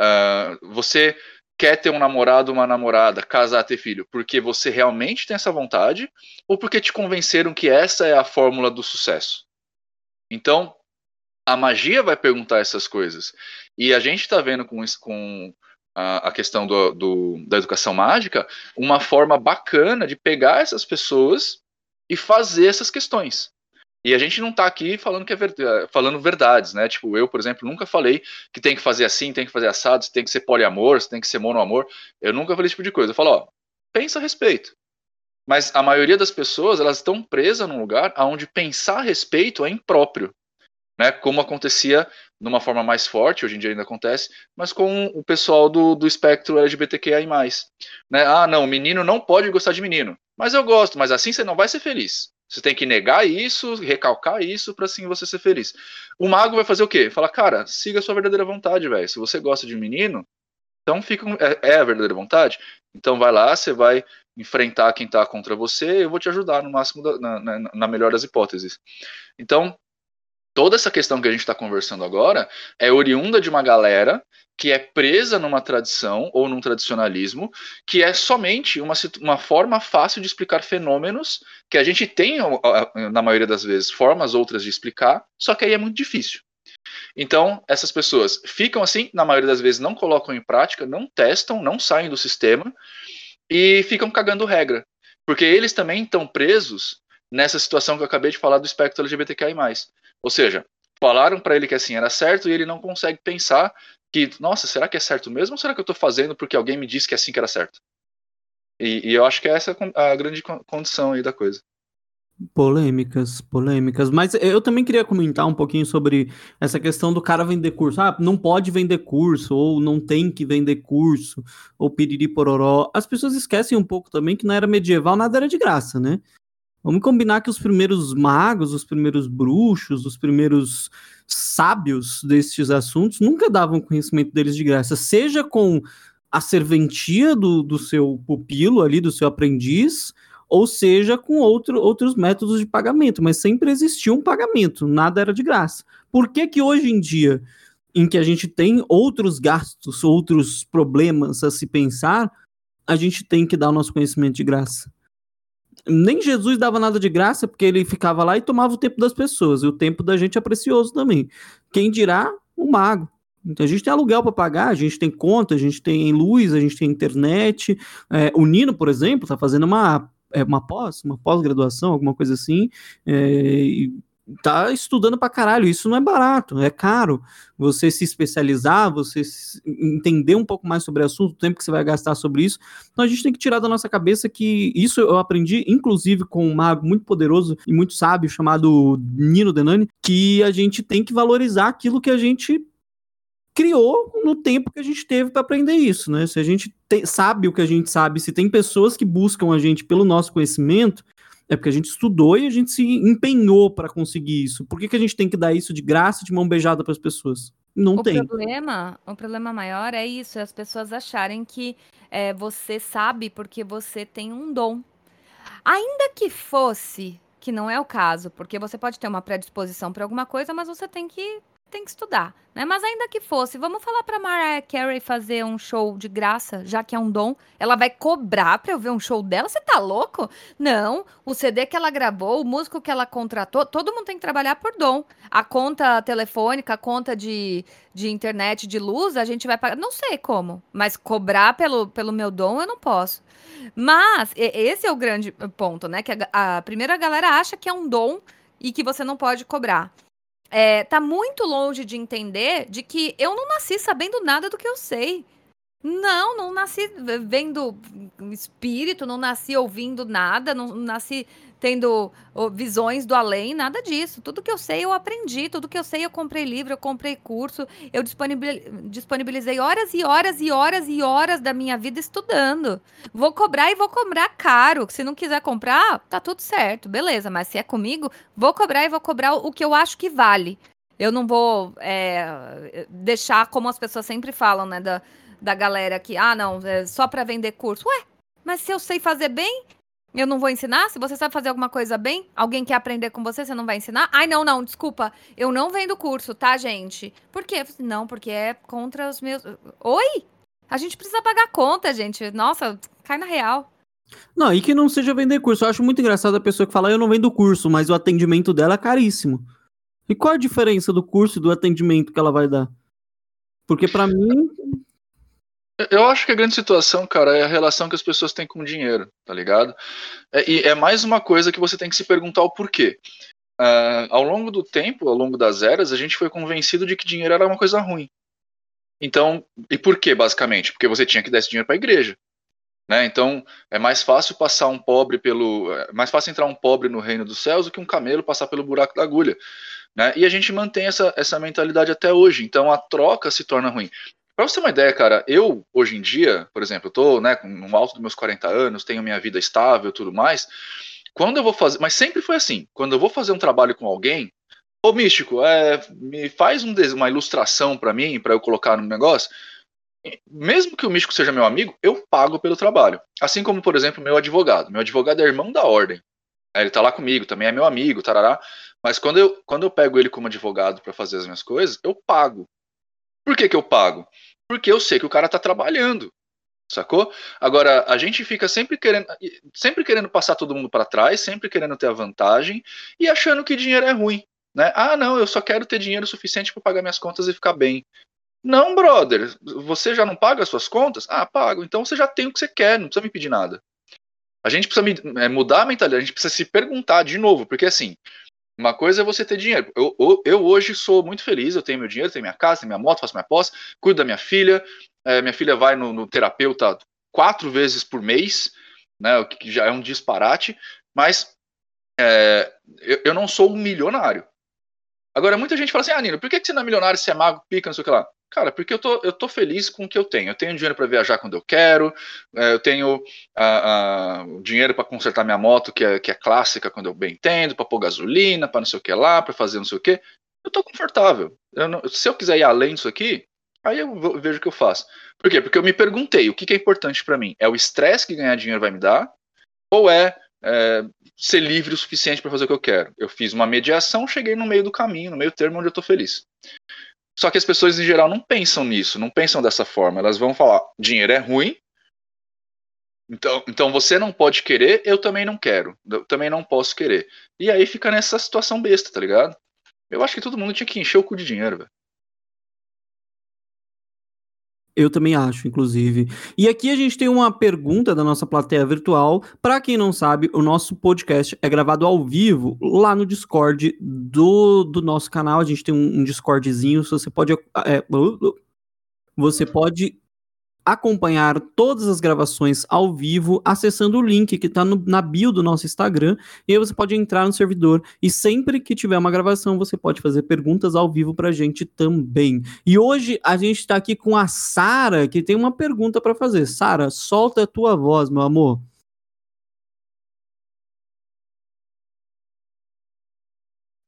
Uh, você quer ter um namorado, uma namorada, casar, ter filho, porque você realmente tem essa vontade ou porque te convenceram que essa é a fórmula do sucesso? Então, a magia vai perguntar essas coisas. E a gente está vendo com, com a, a questão do, do, da educação mágica uma forma bacana de pegar essas pessoas e fazer essas questões. E a gente não está aqui falando que é ver, falando verdades, né? Tipo, eu, por exemplo, nunca falei que tem que fazer assim, tem que fazer assado, tem que ser poliamor, tem que ser monoamor. Eu nunca falei esse tipo de coisa. Eu falo, ó, pensa a respeito. Mas a maioria das pessoas, elas estão presas num lugar onde pensar a respeito é impróprio. Né, como acontecia numa forma mais forte, hoje em dia ainda acontece, mas com o pessoal do, do espectro LGBTQI+. Né? Ah, não, menino não pode gostar de menino. Mas eu gosto, mas assim você não vai ser feliz. Você tem que negar isso, recalcar isso para assim você ser feliz. O mago vai fazer o quê? Fala, cara, siga a sua verdadeira vontade, velho. Se você gosta de menino, então fica é, é, a verdadeira vontade. Então vai lá, você vai enfrentar quem tá contra você, eu vou te ajudar no máximo da, na, na, na melhor das hipóteses. Então toda essa questão que a gente está conversando agora é oriunda de uma galera que é presa numa tradição ou num tradicionalismo que é somente uma, uma forma fácil de explicar fenômenos que a gente tem, na maioria das vezes, formas outras de explicar, só que aí é muito difícil. Então, essas pessoas ficam assim, na maioria das vezes não colocam em prática, não testam, não saem do sistema e ficam cagando regra. Porque eles também estão presos nessa situação que eu acabei de falar do espectro LGBTQI+. Ou seja, falaram para ele que assim era certo e ele não consegue pensar que, nossa, será que é certo mesmo ou será que eu estou fazendo porque alguém me disse que é assim que era certo? E, e, eu acho que essa é a grande condição aí da coisa. Polêmicas, polêmicas. Mas eu também queria comentar um pouquinho sobre essa questão do cara vender curso. Ah, não pode vender curso, ou não tem que vender curso, ou piriri pororó. As pessoas esquecem um pouco também que na era medieval nada era de graça, né? Vamos combinar que os primeiros magos, os primeiros bruxos, os primeiros sábios destes assuntos nunca davam conhecimento deles de graça, seja com a serventia do, do seu pupilo ali, do seu aprendiz, ou seja com outro, outros métodos de pagamento, mas sempre existia um pagamento, nada era de graça. Por que que hoje em dia, em que a gente tem outros gastos, outros problemas a se pensar, a gente tem que dar o nosso conhecimento de graça? Nem Jesus dava nada de graça, porque ele ficava lá e tomava o tempo das pessoas, e o tempo da gente é precioso também. Quem dirá o mago? Então a gente tem aluguel para pagar, a gente tem conta, a gente tem luz, a gente tem internet. É, o Nino, por exemplo, está fazendo uma é uma pós, uma pós-graduação, alguma coisa assim, é, tá estudando pra caralho. Isso não é barato, é caro. Você se especializar, você entender um pouco mais sobre o assunto, o tempo que você vai gastar sobre isso. Então a gente tem que tirar da nossa cabeça que isso eu aprendi, inclusive, com um mago muito poderoso e muito sábio chamado Nino Denani, que a gente tem que valorizar aquilo que a gente criou no tempo que a gente teve para aprender isso, né? Se a gente te, sabe o que a gente sabe, se tem pessoas que buscam a gente pelo nosso conhecimento, é porque a gente estudou e a gente se empenhou para conseguir isso. Por que, que a gente tem que dar isso de graça, de mão beijada para as pessoas? Não o tem. Problema, o problema maior é isso, é as pessoas acharem que é, você sabe porque você tem um dom. Ainda que fosse, que não é o caso, porque você pode ter uma predisposição para alguma coisa, mas você tem que tem que estudar, né? Mas ainda que fosse, vamos falar para Mariah Carey fazer um show de graça, já que é um dom. Ela vai cobrar para eu ver um show dela? Você tá louco? Não, o CD que ela gravou, o músico que ela contratou, todo mundo tem que trabalhar por dom. A conta telefônica, a conta de, de internet, de luz, a gente vai pagar, não sei como, mas cobrar pelo, pelo meu dom eu não posso. Mas esse é o grande ponto, né? Que a, a primeira galera acha que é um dom e que você não pode cobrar é, tá muito longe de entender de que eu não nasci sabendo nada do que eu sei. Não, não nasci vendo espírito, não nasci ouvindo nada, não nasci tendo visões do além, nada disso. Tudo que eu sei eu aprendi, tudo que eu sei eu comprei livro, eu comprei curso, eu disponibilizei horas e horas e horas e horas da minha vida estudando. Vou cobrar e vou cobrar caro. Se não quiser comprar, tá tudo certo, beleza. Mas se é comigo, vou cobrar e vou cobrar o que eu acho que vale. Eu não vou é, deixar como as pessoas sempre falam, né? Da, da galera que, ah, não, é só para vender curso. Ué, mas se eu sei fazer bem, eu não vou ensinar? Se você sabe fazer alguma coisa bem, alguém quer aprender com você, você não vai ensinar? Ai, não, não, desculpa, eu não vendo curso, tá, gente? Por quê? Não, porque é contra os meus. Oi? A gente precisa pagar conta, gente. Nossa, cai na real. Não, e que não seja vender curso. Eu acho muito engraçado a pessoa que fala, eu não vendo curso, mas o atendimento dela é caríssimo. E qual a diferença do curso e do atendimento que ela vai dar? Porque para mim, eu acho que a grande situação, cara, é a relação que as pessoas têm com o dinheiro, tá ligado? É, e é mais uma coisa que você tem que se perguntar o porquê. Uh, ao longo do tempo, ao longo das eras, a gente foi convencido de que dinheiro era uma coisa ruim. Então, e por quê, basicamente? Porque você tinha que dar esse dinheiro para a igreja. Né? Então, é mais fácil passar um pobre pelo. É mais fácil entrar um pobre no reino dos céus do que um camelo passar pelo buraco da agulha. Né? E a gente mantém essa, essa mentalidade até hoje. Então, a troca se torna ruim. Pra você ter uma ideia, cara, eu, hoje em dia, por exemplo, eu tô, né, no alto dos meus 40 anos, tenho minha vida estável tudo mais. Quando eu vou fazer. Mas sempre foi assim. Quando eu vou fazer um trabalho com alguém, ô místico, é, me faz um, uma ilustração para mim, para eu colocar no negócio. Mesmo que o místico seja meu amigo, eu pago pelo trabalho. Assim como, por exemplo, meu advogado. Meu advogado é irmão da ordem. Ele tá lá comigo, também é meu amigo, tarará. Mas quando eu, quando eu pego ele como advogado para fazer as minhas coisas, eu pago. Por que, que eu pago? Porque eu sei que o cara tá trabalhando. Sacou? Agora, a gente fica sempre querendo, sempre querendo passar todo mundo para trás, sempre querendo ter a vantagem e achando que dinheiro é ruim. Né? Ah, não, eu só quero ter dinheiro suficiente para pagar minhas contas e ficar bem. Não, brother, você já não paga as suas contas? Ah, pago. Então você já tem o que você quer, não precisa me pedir nada. A gente precisa é, mudar a mentalidade, a gente precisa se perguntar de novo, porque assim, uma coisa é você ter dinheiro. Eu, eu, eu, hoje sou muito feliz, eu tenho meu dinheiro, tenho minha casa, tenho minha moto, faço minha pós, cuido da minha filha. É, minha filha vai no, no, terapeuta quatro vezes por mês, né, o que já é um disparate, mas é, eu, eu, não sou um milionário. Agora, muita gente fala assim, ah, Nino, por que, que você não é milionário, você é mago, pica, não sei o que lá? Cara, porque eu tô, eu tô feliz com o que eu tenho. Eu tenho dinheiro para viajar quando eu quero, é, eu tenho dinheiro para consertar minha moto, que é, que é clássica quando eu bem entendo, para pôr gasolina, para não sei o que lá, para fazer não sei o que. Eu tô confortável. Eu não, se eu quiser ir além disso aqui, aí eu vejo o que eu faço. Por quê? Porque eu me perguntei o que, que é importante para mim. É o estresse que ganhar dinheiro vai me dar? Ou é, é ser livre o suficiente para fazer o que eu quero? Eu fiz uma mediação, cheguei no meio do caminho, no meio termo onde eu tô feliz. Só que as pessoas em geral não pensam nisso, não pensam dessa forma. Elas vão falar: dinheiro é ruim, então, então você não pode querer, eu também não quero, eu também não posso querer. E aí fica nessa situação besta, tá ligado? Eu acho que todo mundo tinha que encher o cu de dinheiro, velho. Eu também acho, inclusive. E aqui a gente tem uma pergunta da nossa plateia virtual. Para quem não sabe, o nosso podcast é gravado ao vivo lá no Discord do, do nosso canal. A gente tem um, um Discordzinho. Você pode. É, você pode acompanhar todas as gravações ao vivo acessando o link que está na bio do nosso Instagram. E aí você pode entrar no servidor e sempre que tiver uma gravação você pode fazer perguntas ao vivo para a gente também. E hoje a gente está aqui com a Sara que tem uma pergunta para fazer. Sara, solta a tua voz, meu amor.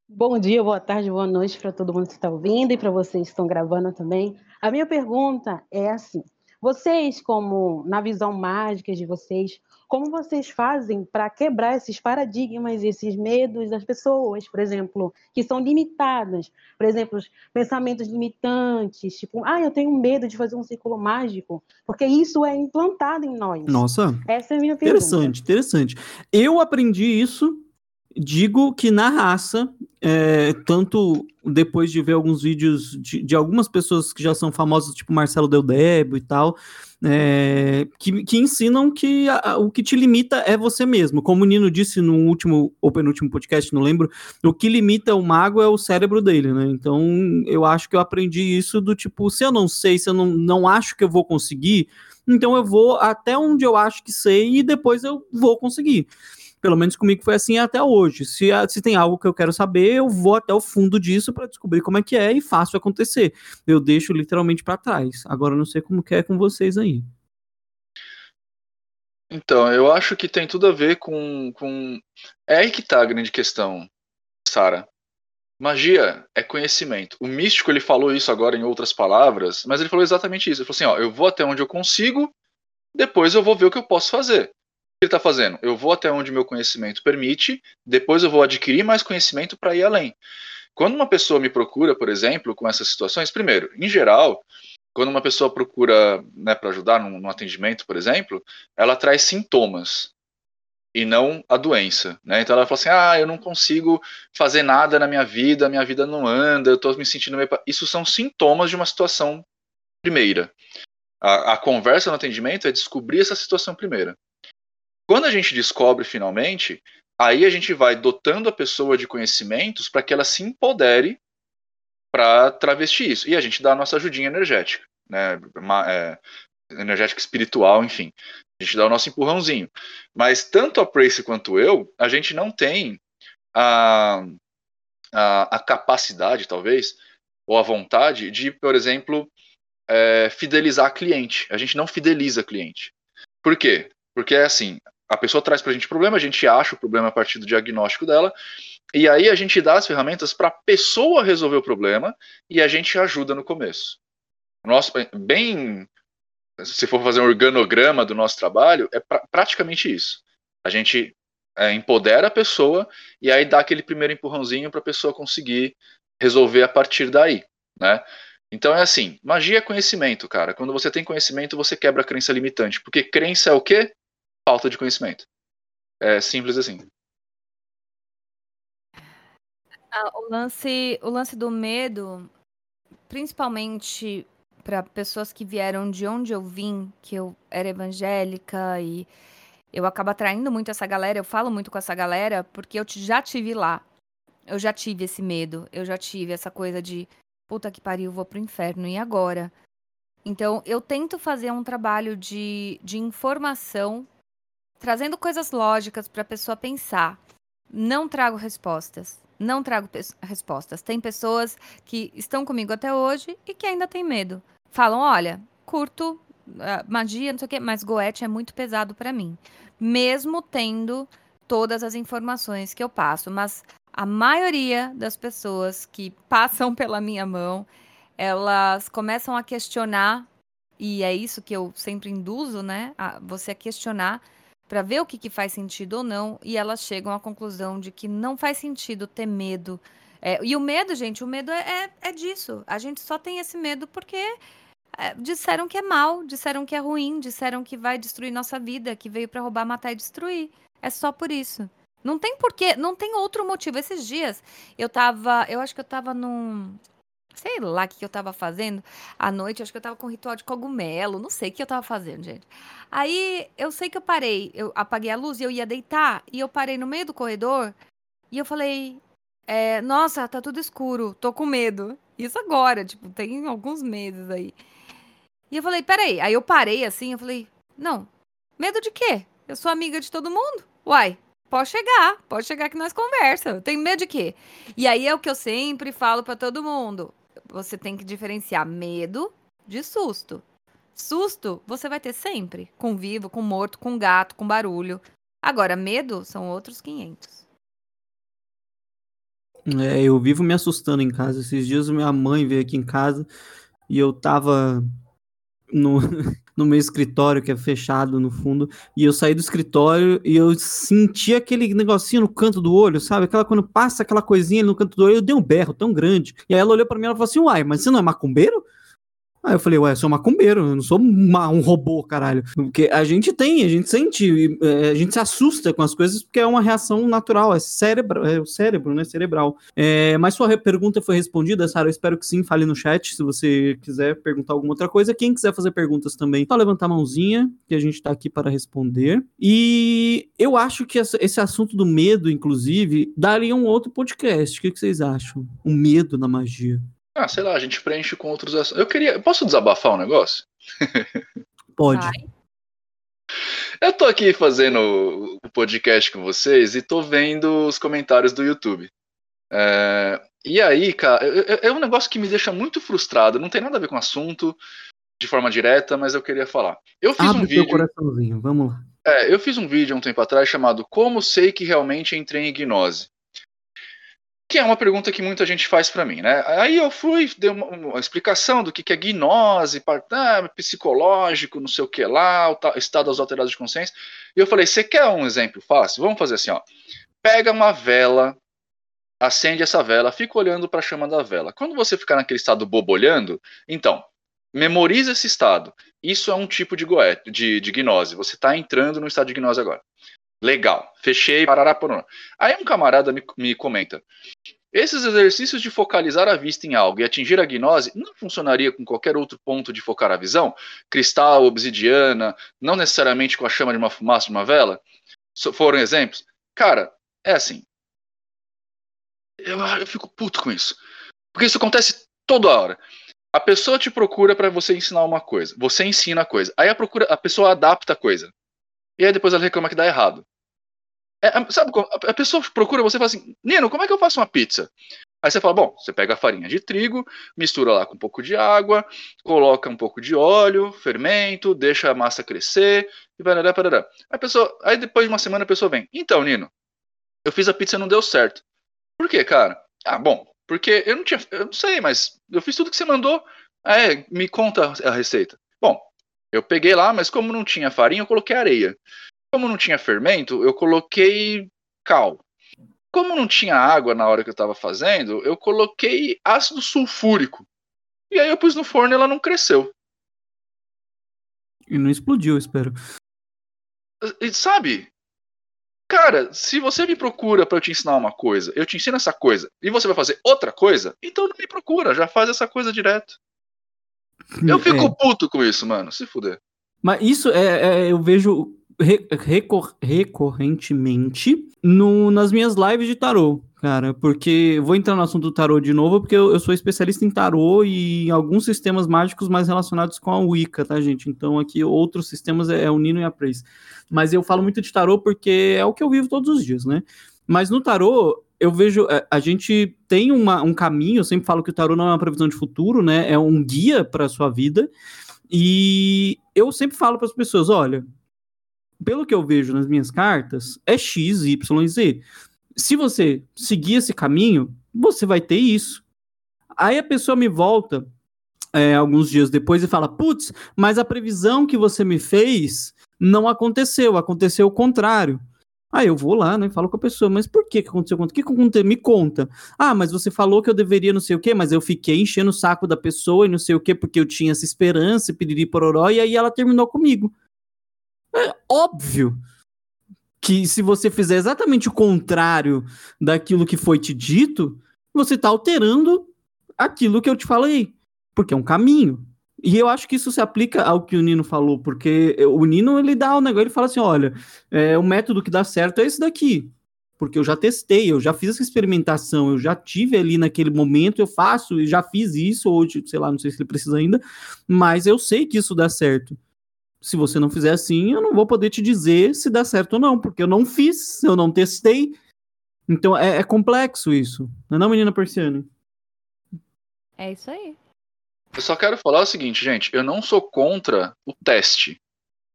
Bom dia, boa tarde, boa noite para todo mundo que está ouvindo e para vocês que estão gravando também. A minha pergunta é assim: vocês, como na visão mágica de vocês, como vocês fazem para quebrar esses paradigmas, esses medos das pessoas, por exemplo, que são limitadas? Por exemplo, os pensamentos limitantes, tipo, ah, eu tenho medo de fazer um círculo mágico, porque isso é implantado em nós. Nossa. Essa é a minha pergunta. Interessante, interessante. Eu aprendi isso digo que na raça, é, tanto depois de ver alguns vídeos de, de, algumas pessoas que já são famosas, tipo Marcelo Del Debo e tal, é, que, que, ensinam que a, o que te limita é você mesmo. Como o Nino disse no último ou penúltimo podcast, não lembro, o que limita o mago é o cérebro dele, né? Então eu acho que eu aprendi isso do tipo, se eu não sei, se eu não, não acho que eu vou conseguir, então eu vou até onde eu acho que sei e depois eu vou conseguir. Pelo menos comigo foi assim até hoje. Se, se tem algo que eu quero saber, eu vou até o fundo disso para descobrir como é que é e faço acontecer. Eu deixo literalmente para trás. Agora não sei como que é com vocês aí. Então, eu acho que tem tudo a ver com. com... É aí que tá a grande questão, Sara. Magia é conhecimento. O místico ele falou isso agora em outras palavras, mas ele falou exatamente isso. Ele falou assim: ó, eu vou até onde eu consigo, depois eu vou ver o que eu posso fazer ele está fazendo? Eu vou até onde meu conhecimento permite, depois eu vou adquirir mais conhecimento para ir além. Quando uma pessoa me procura, por exemplo, com essas situações, primeiro, em geral, quando uma pessoa procura né, para ajudar num, num, atendimento, por exemplo, ela traz sintomas e não a doença. Né? Então ela fala assim: ah, eu não consigo fazer nada na minha vida, minha vida não anda, eu estou me sentindo meio. Isso são sintomas de uma situação primeira. A, a conversa no atendimento é descobrir essa situação primeira. Quando a gente descobre finalmente, aí a gente vai dotando a pessoa de conhecimentos para que ela se empodere para travestir isso. E a gente dá a nossa ajudinha energética, né? É, energética espiritual, enfim. A gente dá o nosso empurrãozinho. Mas tanto a Prace quanto eu, a gente não tem a, a, a capacidade, talvez, ou a vontade de, por exemplo, é, fidelizar cliente. A gente não fideliza cliente. Por quê? Porque é assim, a pessoa traz para a gente problema, a gente acha o problema a partir do diagnóstico dela, e aí a gente dá as ferramentas para a pessoa resolver o problema e a gente ajuda no começo. Nosso, bem, se for fazer um organograma do nosso trabalho, é pra, praticamente isso. A gente é, empodera a pessoa e aí dá aquele primeiro empurrãozinho para a pessoa conseguir resolver a partir daí, né? Então é assim, magia é conhecimento, cara. Quando você tem conhecimento, você quebra a crença limitante, porque crença é o quê? Falta de conhecimento. É simples assim. Ah, o, lance, o lance do medo, principalmente para pessoas que vieram de onde eu vim, que eu era evangélica e eu acabo atraindo muito essa galera, eu falo muito com essa galera porque eu já tive lá. Eu já tive esse medo, eu já tive essa coisa de puta que pariu, vou pro inferno, e agora? Então, eu tento fazer um trabalho de, de informação trazendo coisas lógicas para a pessoa pensar. não trago respostas. Não trago respostas. Tem pessoas que estão comigo até hoje e que ainda têm medo. Falam: olha, curto uh, magia, não sei o quê, mas Goethe é muito pesado para mim. Mesmo tendo todas as informações que eu passo. Mas a maioria das pessoas que passam pela minha mão, elas começam a questionar, e é isso que eu sempre induzo, né? A você a questionar para ver o que, que, faz sentido ou não, e elas chegam à conclusão de que não faz sentido ter medo. É, e o medo, gente, o medo é, é, é, disso. A gente só tem esse medo porque é, disseram que é mal, disseram que é ruim, disseram que vai destruir nossa vida, que veio para roubar, matar e destruir. É só por isso. Não tem porquê, não tem outro motivo. Esses dias eu tava, eu acho que eu tava num, sei lá o que, que eu tava fazendo. À noite, acho que eu tava com um ritual de cogumelo, não sei o que eu tava fazendo, gente. Aí eu sei que eu parei, eu apaguei a luz e eu ia deitar, e eu parei no meio do corredor e eu falei: é, Nossa, tá tudo escuro, tô com medo. Isso agora, tipo, tem alguns meses aí. E eu falei: Peraí. Aí eu parei assim, eu falei: Não, medo de quê? Eu sou amiga de todo mundo. Uai, Pode chegar, pode chegar que nós conversa. Tem medo de quê? E aí é o que eu sempre falo para todo mundo você tem que diferenciar medo de susto. Susto você vai ter sempre, com vivo, com morto, com gato, com barulho. Agora, medo são outros 500. É, eu vivo me assustando em casa. Esses dias minha mãe veio aqui em casa e eu tava no, no meu escritório, que é fechado no fundo, e eu saí do escritório e eu senti aquele negocinho no canto do olho, sabe? Aquela quando passa aquela coisinha no canto do olho, eu dei um berro tão grande. E aí ela olhou para mim e falou assim: Uai, mas você não é macumbeiro? Aí eu falei, ué, eu sou macumbeiro, eu não sou uma, um robô, caralho. Porque a gente tem, a gente sente, é, a gente se assusta com as coisas porque é uma reação natural, é, cérebro, é o cérebro, né, cerebral. É, mas sua pergunta foi respondida, Sara, eu espero que sim, fale no chat se você quiser perguntar alguma outra coisa. Quem quiser fazer perguntas também, só levantar a mãozinha, que a gente tá aqui para responder. E eu acho que esse assunto do medo, inclusive, daria um outro podcast. O que, que vocês acham? O medo na magia. Ah, sei lá, a gente preenche com outros assuntos. Eu queria. Posso desabafar um negócio? Pode. Vai. Eu tô aqui fazendo o podcast com vocês e tô vendo os comentários do YouTube. É, e aí, cara, é, é, um negócio que me deixa muito frustrado. Não tem nada a ver com o assunto de forma direta, mas eu queria falar. Eu fiz Abre um vídeo. coraçãozinho, vamos lá. É, eu fiz um vídeo há um tempo atrás chamado Como sei que realmente entrei em gnose. Que é uma pergunta que muita gente faz para mim, né? Aí eu fui, dei uma, uma explicação do que, que é gnose, ah, psicológico, não sei o que lá, estados alterados de consciência. E eu falei: você quer um exemplo fácil? Vamos fazer assim, ó. Pega uma vela, acende essa vela, fica olhando para a chama da vela. Quando você ficar naquele estado bobolhando, então, memoriza esse estado. Isso é um tipo de, goet, de, de gnose. Você está entrando no estado de gnose agora. Legal, fechei, parará por um. Aí um camarada me, me comenta: esses exercícios de focalizar a vista em algo e atingir a gnose não funcionaria com qualquer outro ponto de focar a visão? Cristal, obsidiana, não necessariamente com a chama de uma fumaça de uma vela? Foram exemplos? Cara, é assim. Eu, eu fico puto com isso. Porque isso acontece toda hora. A pessoa te procura para você ensinar uma coisa. Você ensina a coisa. Aí a, procura, a pessoa adapta a coisa. E aí depois ela reclama que dá errado. É, sabe, a pessoa procura você e fala assim, Nino, como é que eu faço uma pizza? Aí você fala, bom, você pega a farinha de trigo, mistura lá com um pouco de água, coloca um pouco de óleo, fermento, deixa a massa crescer, e parará, parará. A pessoa, aí depois de uma semana a pessoa vem, então, Nino, eu fiz a pizza e não deu certo. Por quê, cara? Ah, bom, porque eu não tinha, eu não sei, mas eu fiz tudo que você mandou. É, me conta a receita. Bom, eu peguei lá, mas como não tinha farinha, eu coloquei areia. Como não tinha fermento, eu coloquei cal. Como não tinha água na hora que eu estava fazendo, eu coloquei ácido sulfúrico. E aí eu pus no forno e ela não cresceu. E não explodiu, espero. E, sabe? Cara, se você me procura para eu te ensinar uma coisa, eu te ensino essa coisa, e você vai fazer outra coisa, então não me procura, já faz essa coisa direto. Eu fico é. puto com isso, mano. Se fuder. Mas isso é, é eu vejo recor recorrentemente no, nas minhas lives de tarô, cara. Porque vou entrar no assunto do tarô de novo, porque eu, eu, sou especialista em tarô e em alguns sistemas mágicos mais relacionados com a Wicca, tá, gente? Então aqui outros sistemas é, é o Nino e a Praise. Mas eu falo muito de tarô porque é o que eu vivo todos os dias, né? Mas no tarô, eu vejo, é, a gente tem uma, um caminho, eu sempre falo que o tarô não é uma previsão de futuro, né? É um guia para a sua vida. E eu sempre falo para as pessoas, olha, pelo que eu vejo nas minhas cartas, é X, Y, Z. Se você seguir esse caminho, você vai ter isso. Aí a pessoa me volta é, alguns dias depois e fala: Putz, mas a previsão que você me fez não aconteceu, aconteceu o contrário. Aí eu vou lá, né, falo com a pessoa, mas por que, que aconteceu? O que, que aconteceu? Me conta. Ah, mas você falou que eu deveria não sei o quê, mas eu fiquei enchendo o saco da pessoa e não sei o quê, porque eu tinha essa esperança, piriri pororó, e aí ela terminou comigo. É óbvio que se você fizer exatamente o contrário daquilo que foi te dito, você está alterando aquilo que eu te falei, porque é um caminho. E eu acho que isso se aplica ao que o Nino falou, porque o Nino ele dá o negócio, ele fala assim: olha, é, o método que dá certo é esse daqui. Porque eu já testei, eu já fiz essa experimentação, eu já tive ali naquele momento, eu faço e já fiz isso, hoje, sei lá, não sei se ele precisa ainda, mas eu sei que isso dá certo. Se você não fizer assim, eu não vou poder te dizer se dá certo ou não, porque eu não fiz, eu não testei. Então é, é complexo isso. Não é não, menina Persiane? É isso aí. Eu só quero falar o seguinte, gente, eu não sou contra o teste.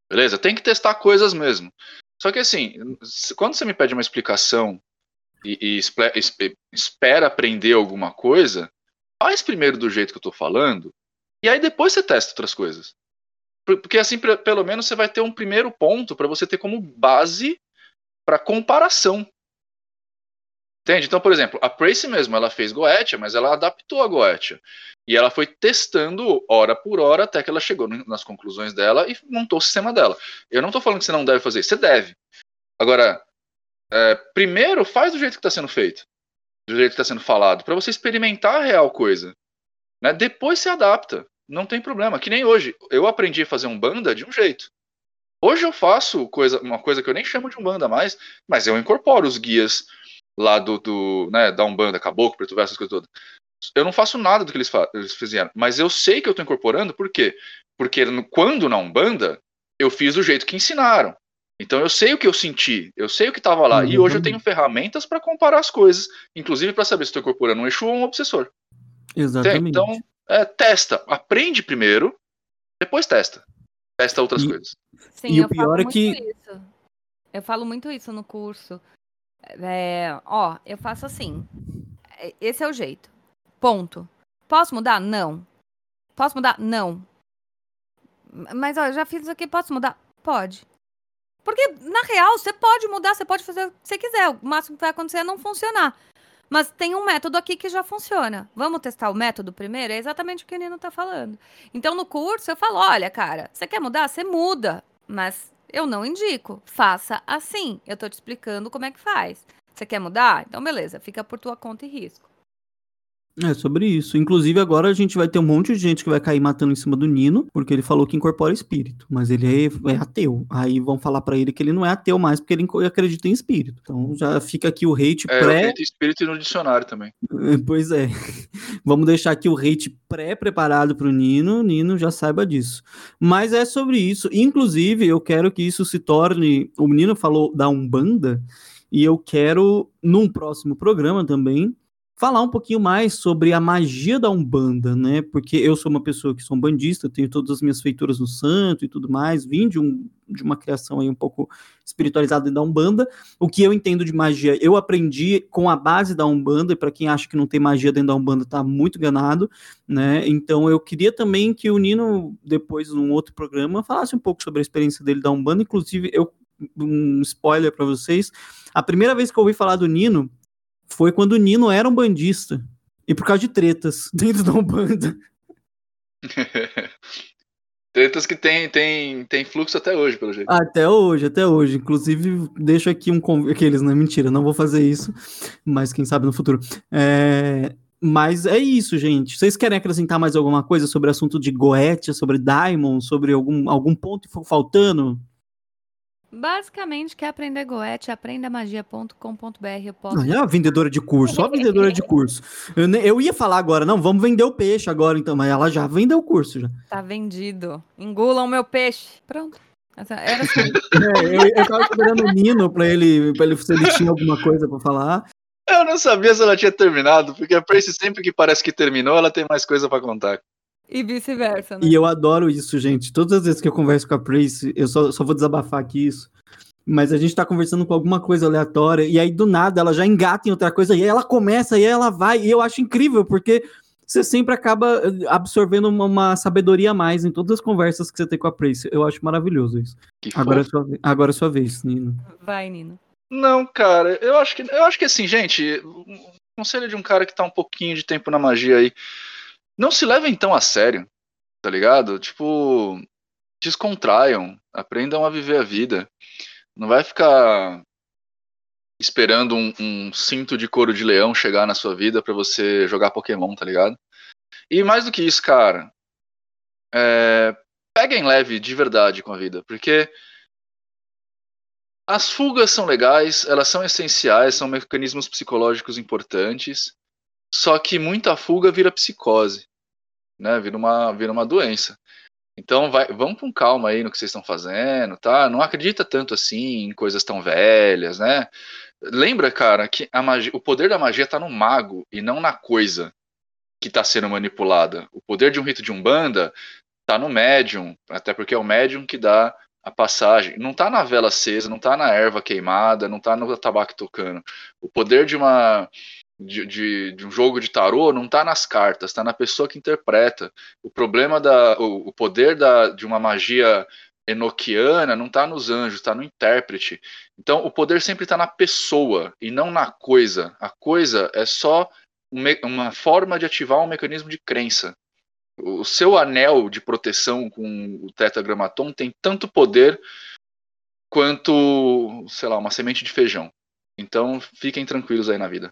Beleza? Tem que testar coisas mesmo. Só que assim, quando você me pede uma explicação e, e espera aprender alguma coisa, faz primeiro do jeito que eu tô falando, e aí depois você testa outras coisas. Porque assim, pelo menos você vai ter um primeiro ponto para você ter como base para comparação. Entende? Então, por exemplo, a Tracy mesmo, ela fez Goetia, mas ela adaptou a Goetia. E ela foi testando hora por hora até que ela chegou nas conclusões dela e montou o sistema dela. Eu não estou falando que você não deve fazer, você deve. Agora, é, primeiro faz do jeito que está sendo feito, do jeito que está sendo falado, para você experimentar a real coisa. Né? Depois se adapta, não tem problema. Que nem hoje, eu aprendi a fazer um banda de um jeito. Hoje eu faço coisa, uma coisa que eu nem chamo de um banda mais, mas eu incorporo os guias lá do, do né, da Umbanda, Caboclo, Preto Verso, essas coisas todas. Eu não faço nada do que eles, eles fizeram, mas eu sei que eu estou incorporando, por quê? Porque quando na Umbanda, eu fiz do jeito que ensinaram. Então eu sei o que eu senti, eu sei o que estava lá. Uhum. E hoje eu tenho ferramentas para comparar as coisas, inclusive para saber se estou incorporando um Exu ou um obsessor. Exatamente. Então, é, testa. Aprende primeiro, depois testa. Testa outras e, coisas. Sim, e o pior é que. Isso. Eu falo muito isso no curso. É, ó, eu faço assim. É, esse é o jeito. Ponto. Posso mudar? Não. Posso mudar? Não. Mas ó, eu já fiz isso aqui, posso mudar? Pode. Porque, na real, você pode mudar, você pode fazer o que você quiser. O máximo que vai acontecer é não funcionar. Mas tem um método aqui que já funciona. Vamos testar o método primeiro? É exatamente o que o Nino tá falando. Então, no curso, eu falo: olha, cara, você quer mudar? Você muda. Mas eu não indico. Faça assim. Eu tô te explicando como é que faz. Você quer mudar? Então, beleza, fica por tua conta e risco. É sobre isso. Inclusive, agora a gente vai ter um monte de gente que vai cair matando em cima do Nino, porque ele falou que incorpora espírito, mas ele é, é ateu. Aí vão falar para ele que ele não é ateu mais, porque ele acredita em espírito. Então já fica aqui o hate é, pré. Eu espírito no dicionário também. É, pois é. Vamos deixar aqui o hate pré-preparado pro Nino, o Nino já saiba disso. Mas é sobre isso. Inclusive, eu quero que isso se torne. O menino falou da Umbanda, e eu quero, num próximo programa também, falar um pouquinho mais sobre a magia da Umbanda, né? Porque eu sou uma pessoa que sou um bandista, tenho todas as minhas feituras no santo e tudo mais, vim de, um, de uma criação aí um pouco espiritualizada da Umbanda. O que eu entendo de magia, eu aprendi com a base da Umbanda, e para quem acha que não tem magia dentro da Umbanda, tá muito enganado, né? Então eu queria também que o Nino, depois, num outro programa, falasse um pouco sobre a experiência dele da Umbanda, inclusive eu um spoiler para vocês, a primeira vez que eu ouvi falar do Nino foi quando o Nino era um bandista. E por causa de tretas dentro da Umbanda. tretas que tem, tem, tem fluxo até hoje, pelo jeito. Até hoje, até hoje. Inclusive, deixo aqui um convite. Aqueles, não é mentira, não vou fazer isso. Mas quem sabe no futuro. É... Mas é isso, gente. Vocês querem acrescentar mais alguma coisa sobre o assunto de Goetia, sobre Daimon, sobre algum, algum ponto que for faltando? Basicamente, quer aprender Goethe, aprendamagia.com.br. Eu posso... Não, é a vendedora de curso, só vendedora de curso. Eu, eu ia falar agora, não, vamos vender o peixe agora, então, mas ela já vendeu o curso já. Tá vendido. Engulam o meu peixe. Pronto. Era assim. é, eu, eu tava esperando o Nino pra ele, pra ele se ele tinha alguma coisa pra falar. Eu não sabia se ela tinha terminado, porque a Prace sempre que parece que terminou, ela tem mais coisa pra contar. E vice-versa, né? E eu adoro isso, gente. Todas as vezes que eu converso com a Prace, eu só, só vou desabafar aqui isso. Mas a gente tá conversando com alguma coisa aleatória, e aí do nada ela já engata em outra coisa, e aí ela começa, e aí ela vai, e eu acho incrível, porque você sempre acaba eh, absorvendo uma, uma sabedoria a mais em todas as conversas que você tem com a Prace. Eu acho maravilhoso isso. Que Agora é, sua, agora é sua vez, Nino. Vai, Nino. Não, cara, eu acho que eu acho que assim, gente, um conselho de um cara que tá um pouquinho de tempo na magia aí. Não se levem tão a sério, tá ligado? Tipo, descontraiam, aprendam a viver a vida. Não vai ficar esperando um, um cinto de couro de leão chegar na sua vida pra você jogar Pokémon, tá ligado? E mais do que isso, cara, é, peguem leve de verdade com a vida, porque as fugas são legais, elas são essenciais, são mecanismos psicológicos importantes, só que muita fuga vira psicose, né? Vira uma, vira uma doença. Então vai, vamos com calma aí no que vocês estão fazendo, tá? Não acredita tanto assim em coisas tão velhas, né? Lembra, cara, que magia, o poder da magia tá no mago e não na coisa que está sendo manipulada. O poder de um rito de umbanda tá no médium, até porque é o médium que dá a passagem. Não tá na vela acesa, não tá na erva queimada, não tá no tabaco tocando. O poder de uma de, de, de um jogo de tarô não tá nas cartas, tá na pessoa que interpreta. O problema da o, o poder da, de uma magia enoquiana não tá nos anjos, tá no intérprete. Então o poder sempre tá na pessoa e não na coisa. A coisa é só um uma forma de ativar um mecanismo de crença. O seu anel de proteção com o tetragramaton tem tanto poder quanto, sei lá, uma semente de feijão. Então fiquem tranquilos aí na vida.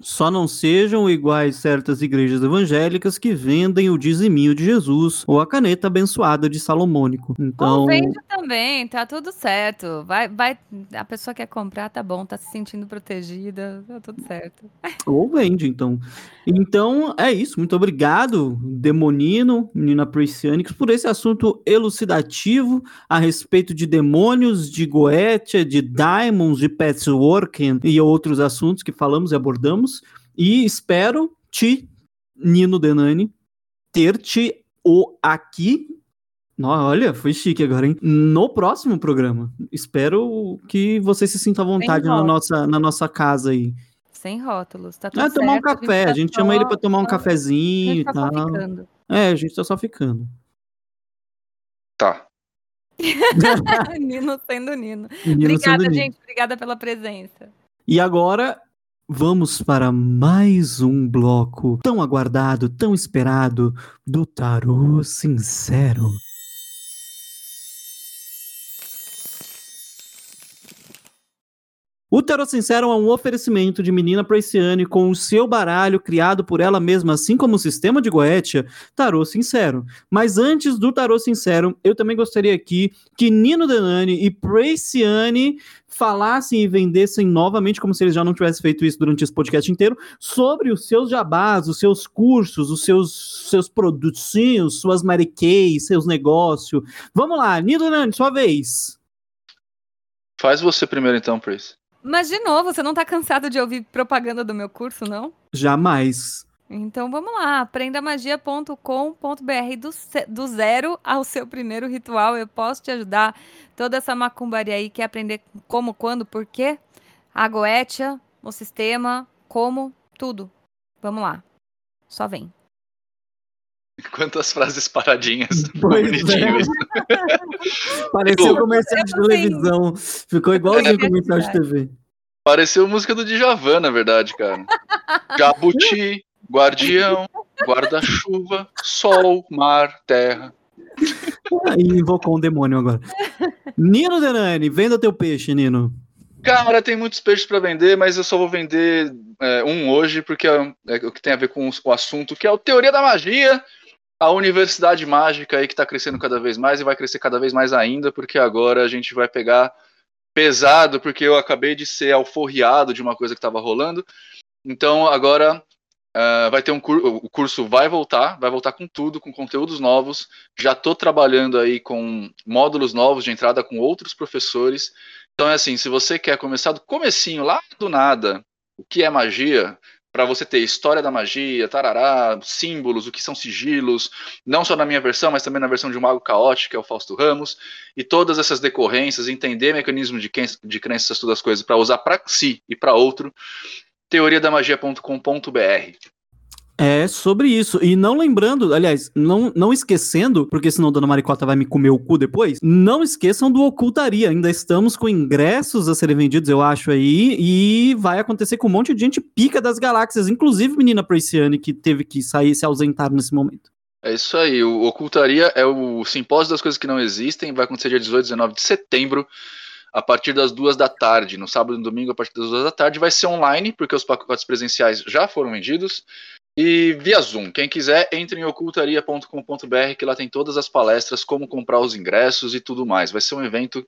Só não sejam iguais certas igrejas evangélicas que vendem o diziminho de Jesus ou a caneta abençoada de Salomônico. Então, Ou vende também, tá tudo certo. Vai, vai, a pessoa quer comprar, tá bom, tá se sentindo protegida, tá tudo certo. ou vende, então. Então, é isso. Muito obrigado, Demonino, menina Priscianix, por esse assunto elucidativo a respeito de demônios, de Goetia, de Diamonds, de Patchwork e outros assuntos que falamos e abordamos. E espero te, Nino Denani, ter-te o aqui. Olha, foi chique agora, hein? No próximo programa. Espero que você se sinta à vontade na nossa, na nossa casa aí. Sem rótulos, tá tudo Ah, tomar um certo, café. A gente tá chama ele pra tomar um A cafezinho e gente tá só tal. ficando. É, a gente tá só ficando. Tá. Nino sendo Nino. Menino Obrigada, sendo Nino. gente. Obrigada pela presença. E agora vamos para mais um bloco tão aguardado, tão esperado do Tarô Sincero. O Tarô Sincero é um oferecimento de Menina Praciane com o seu baralho criado por ela mesma, assim como o sistema de Goetia, Tarô Sincero. Mas antes do Tarô Sincero, eu também gostaria aqui que Nino Denani e Praciane falassem e vendessem novamente, como se eles já não tivessem feito isso durante esse podcast inteiro, sobre os seus jabás, os seus cursos, os seus, seus produtinhos, suas mariquês, seus negócios. Vamos lá, Nino Denani, sua vez. Faz você primeiro então, Praise. Mas, de novo, você não tá cansado de ouvir propaganda do meu curso, não? Jamais. Então vamos lá, aprendamagia.com.br do, do zero ao seu primeiro ritual. Eu posso te ajudar. Toda essa macumbaria aí, quer aprender como, quando, por quê? A goetia, o sistema, como, tudo. Vamos lá. Só vem. Quantas frases paradinhas. Pois Bonitinho é. Pareceu Eu- comercial de televisão. Ficou igualzinho É comercial de TV. Pareceu música do Djavan, na verdade, cara. Jabuti, guardião, guarda-chuva, sol, mar, terra. Ah, E invocou um demônio agora. Nino Denani, venda teu peixe, Nino. Cara, tem muitos peixes pra vender, mas eu só vou vender é, um hoje, porque é, é o que tem a ver com o assunto, que é o Teoria da Magia, a universidade mágica aí que tá crescendo cada vez mais e vai crescer cada vez mais ainda, porque agora a gente vai pegar pesado, porque eu acabei de ser alforriado de uma coisa que estava rolando. Então agora Uh, vai ter um curso, o curso vai voltar, vai voltar com tudo, com conteúdos novos. Já estou trabalhando aí com módulos novos de entrada com outros professores. Então é assim, se você quer começar do comecinho, lá do nada, o que é magia, para você ter história da magia, tarará, símbolos, o que são sigilos, não só na minha versão, mas também na versão de um mago caótico, que é o Fausto Ramos, e todas essas decorrências, entender mecanismo de, de crenças, todas as coisas, para usar para si e para outro, teoriadamagia.com.br. É sobre isso. E não lembrando, aliás, não, não esquecendo, porque senão Dona Maricota vai me comer o cu depois, não esqueçam do Ocultaria. Ainda estamos com ingressos a serem vendidos, eu acho, aí, e vai acontecer com um monte de gente pica das galáxias, inclusive menina Preciane, que teve que sair se ausentar nesse momento. É isso aí. O Ocultaria é o simpósio das coisas que não existem. Vai acontecer dia 18 e 19 de setembro a partir das duas da tarde, no sábado e no domingo, a partir das duas da tarde, vai ser online, porque os pacotes presenciais já foram vendidos, e via Zoom. Quem quiser, entre em ocultaria.com.br, que lá tem todas as palestras, como comprar os ingressos e tudo mais. Vai ser um evento.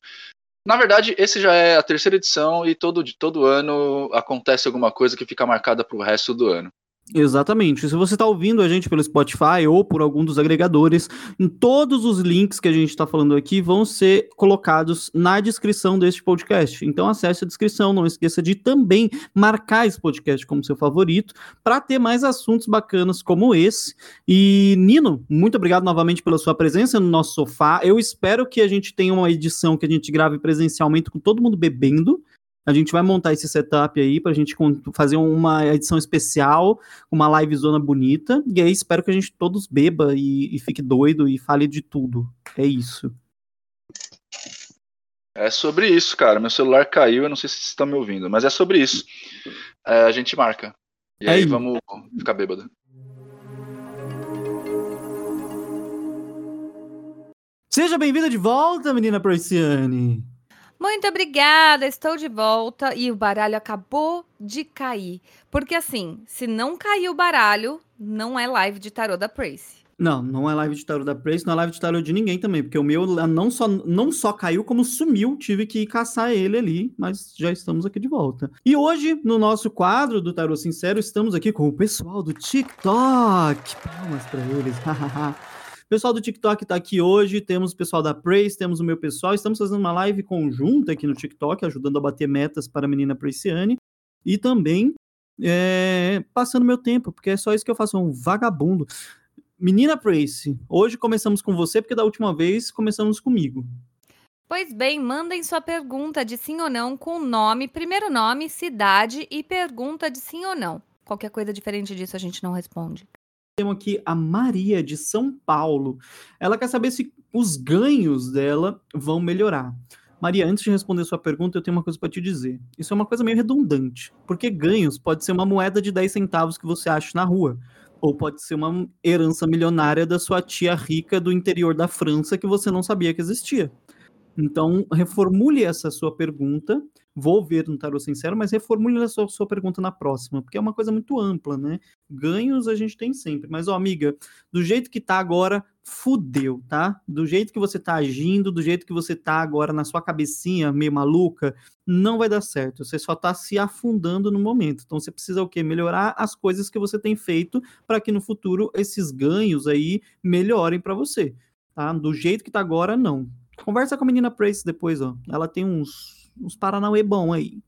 Na verdade, esse já é a terceira edição e todo, todo ano acontece alguma coisa que fica marcada para o resto do ano. Exatamente. Se você está ouvindo a gente pelo Spotify ou por algum dos agregadores, em todos os links que a gente está falando aqui vão ser colocados na descrição deste podcast. Então acesse a descrição, não esqueça de também marcar esse podcast como seu favorito para ter mais assuntos bacanas como esse. E Nino, muito obrigado novamente pela sua presença no nosso sofá. Eu espero que a gente tenha uma edição que a gente grave presencialmente com todo mundo bebendo. A gente vai montar esse setup aí para a gente fazer uma edição especial, uma live zona bonita. E aí espero que a gente todos beba e, e fique doido e fale de tudo. É isso. É sobre isso, cara. Meu celular caiu, eu não sei se vocês estão me ouvindo, mas é sobre isso. É, a gente marca. E é aí, aí vamos ficar bêbado. Seja bem-vinda de volta, menina Persiane. Muito obrigada, estou de volta e o baralho acabou de cair. Porque assim, se não cair o baralho, não é live de tarô da Prace. Não, não é live de tarô da Prace, não é live de tarô de ninguém também, porque o meu não só, não só caiu, como sumiu, tive que caçar ele ali, mas já estamos aqui de volta. E hoje, no nosso quadro do Tarô Sincero, estamos aqui com o pessoal do TikTok. Palmas para eles. O pessoal do TikTok está aqui hoje, temos o pessoal da Praise, temos o meu pessoal, estamos fazendo uma live conjunta aqui no TikTok, ajudando a bater metas para a menina Praciane, e também é, passando meu tempo, porque é só isso que eu faço, um vagabundo. Menina Prace, hoje começamos com você, porque da última vez começamos comigo. Pois bem, mandem sua pergunta de sim ou não com nome, primeiro nome, cidade e pergunta de sim ou não. Qualquer coisa diferente disso a gente não responde temos aqui a Maria de São Paulo. Ela quer saber se os ganhos dela vão melhorar. Maria, antes de responder sua pergunta, eu tenho uma coisa para te dizer. Isso é uma coisa meio redundante, porque ganhos pode ser uma moeda de 10 centavos que você acha na rua, ou pode ser uma herança milionária da sua tia rica do interior da França que você não sabia que existia. Então, reformule essa sua pergunta vou ver no Tarot Sincero, mas reformule a sua, sua, pergunta na próxima, porque é uma coisa muito ampla, né? Ganhos a gente tem sempre, mas, ó, amiga, do jeito que tá agora, fudeu, tá? Do jeito que você tá agindo, do jeito que você tá agora na sua cabecinha meio maluca, não vai dar certo. Você só tá se afundando no momento. Então você precisa o quê? Melhorar as coisas que você tem feito para que no futuro esses ganhos aí melhorem para você, tá? Do jeito que tá agora, não. Conversa com a menina Prace depois, ó. Ela tem uns uns Paranauê bom aí.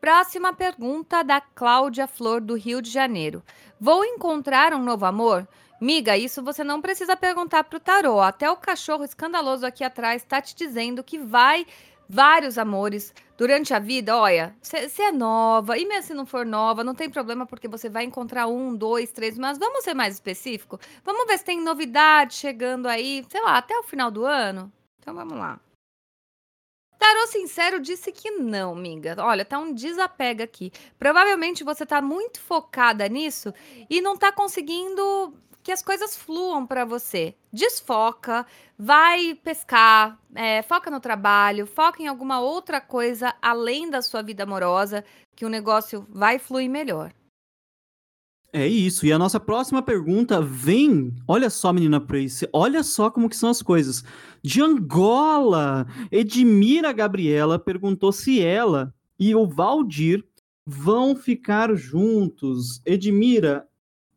Próxima pergunta da Cláudia Flor, do Rio de Janeiro. Vou encontrar um novo amor? Miga, isso você não precisa perguntar pro tarô. Até o cachorro escandaloso aqui atrás está te dizendo que vai vários amores durante a vida. Olha, se é nova, e mesmo se não for nova, não tem problema, porque você vai encontrar um, dois, três, mas vamos ser mais específico? Vamos ver se tem novidade chegando aí, sei lá, até o final do ano? Então vamos lá. Tarô Sincero disse que não, amiga. Olha, tá um desapego aqui. Provavelmente você tá muito focada nisso e não tá conseguindo que as coisas fluam para você. Desfoca, vai pescar, é, foca no trabalho, foca em alguma outra coisa além da sua vida amorosa, que o negócio vai fluir melhor. É isso. E a nossa próxima pergunta vem, olha só, menina Prace, olha só como que são as coisas. De Angola, Edmira Gabriela perguntou se ela e o Valdir vão ficar juntos. Edmira,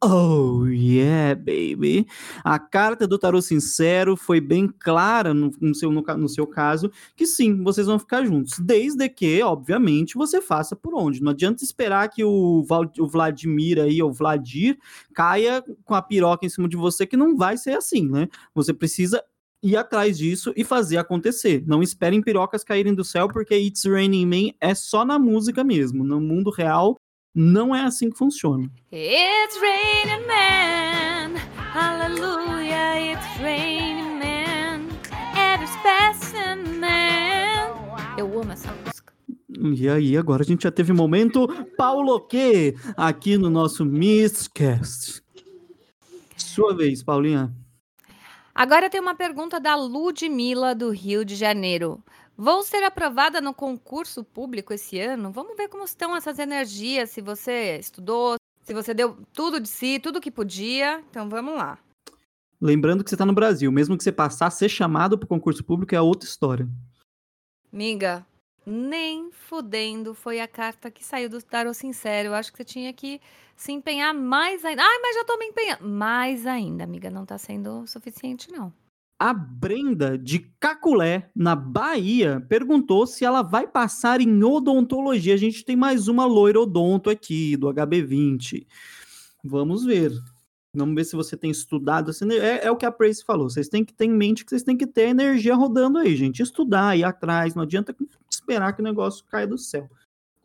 Oh, yeah, baby. A carta do tarô sincero foi bem clara no, no, seu, no, no, seu caso, que sim, vocês vão ficar juntos. Desde que, obviamente, você faça por onde. Não adianta esperar que o, o Vladimir aí, ou Vladir, caia com a piroca em cima de você, que não vai ser assim, né? Você precisa ir atrás disso e fazer acontecer. Não esperem pirocas caírem do céu, porque It's Raining Man é só na música mesmo. No mundo real, não é assim que funciona. It's raining man, hallelujah, it's raining man, every man. Eu amo essa música. E aí, agora a gente já teve momento Paulo que aqui no nosso Mistcast. Sua vez, Paulinha. Agora tem uma pergunta da Ludmilla do Rio de Janeiro. Vou ser aprovada no concurso público esse ano? Vamos ver como estão essas energias, se você estudou, se você deu tudo de si, tudo que podia. Então vamos lá. Lembrando que você está no Brasil, mesmo que você passar, ser chamado para o concurso público é outra história. Miga, nem fudendo foi a carta que saiu do Tarot Sincero. Eu acho que você tinha que se empenhar mais ainda. Ai, mas já tô me empenhando. Mais ainda, amiga, não tá sendo suficiente, não. A Brenda de Caculé, na Bahia, perguntou se ela vai passar em odontologia. A gente tem mais uma loira odonto aqui, do HB20. Vamos ver. Vamos ver se você tem estudado. É, é o que a Prace falou. Vocês têm que ter em mente que vocês têm que ter energia rodando aí, gente. Estudar, ir atrás. Não adianta esperar que o negócio caia do céu.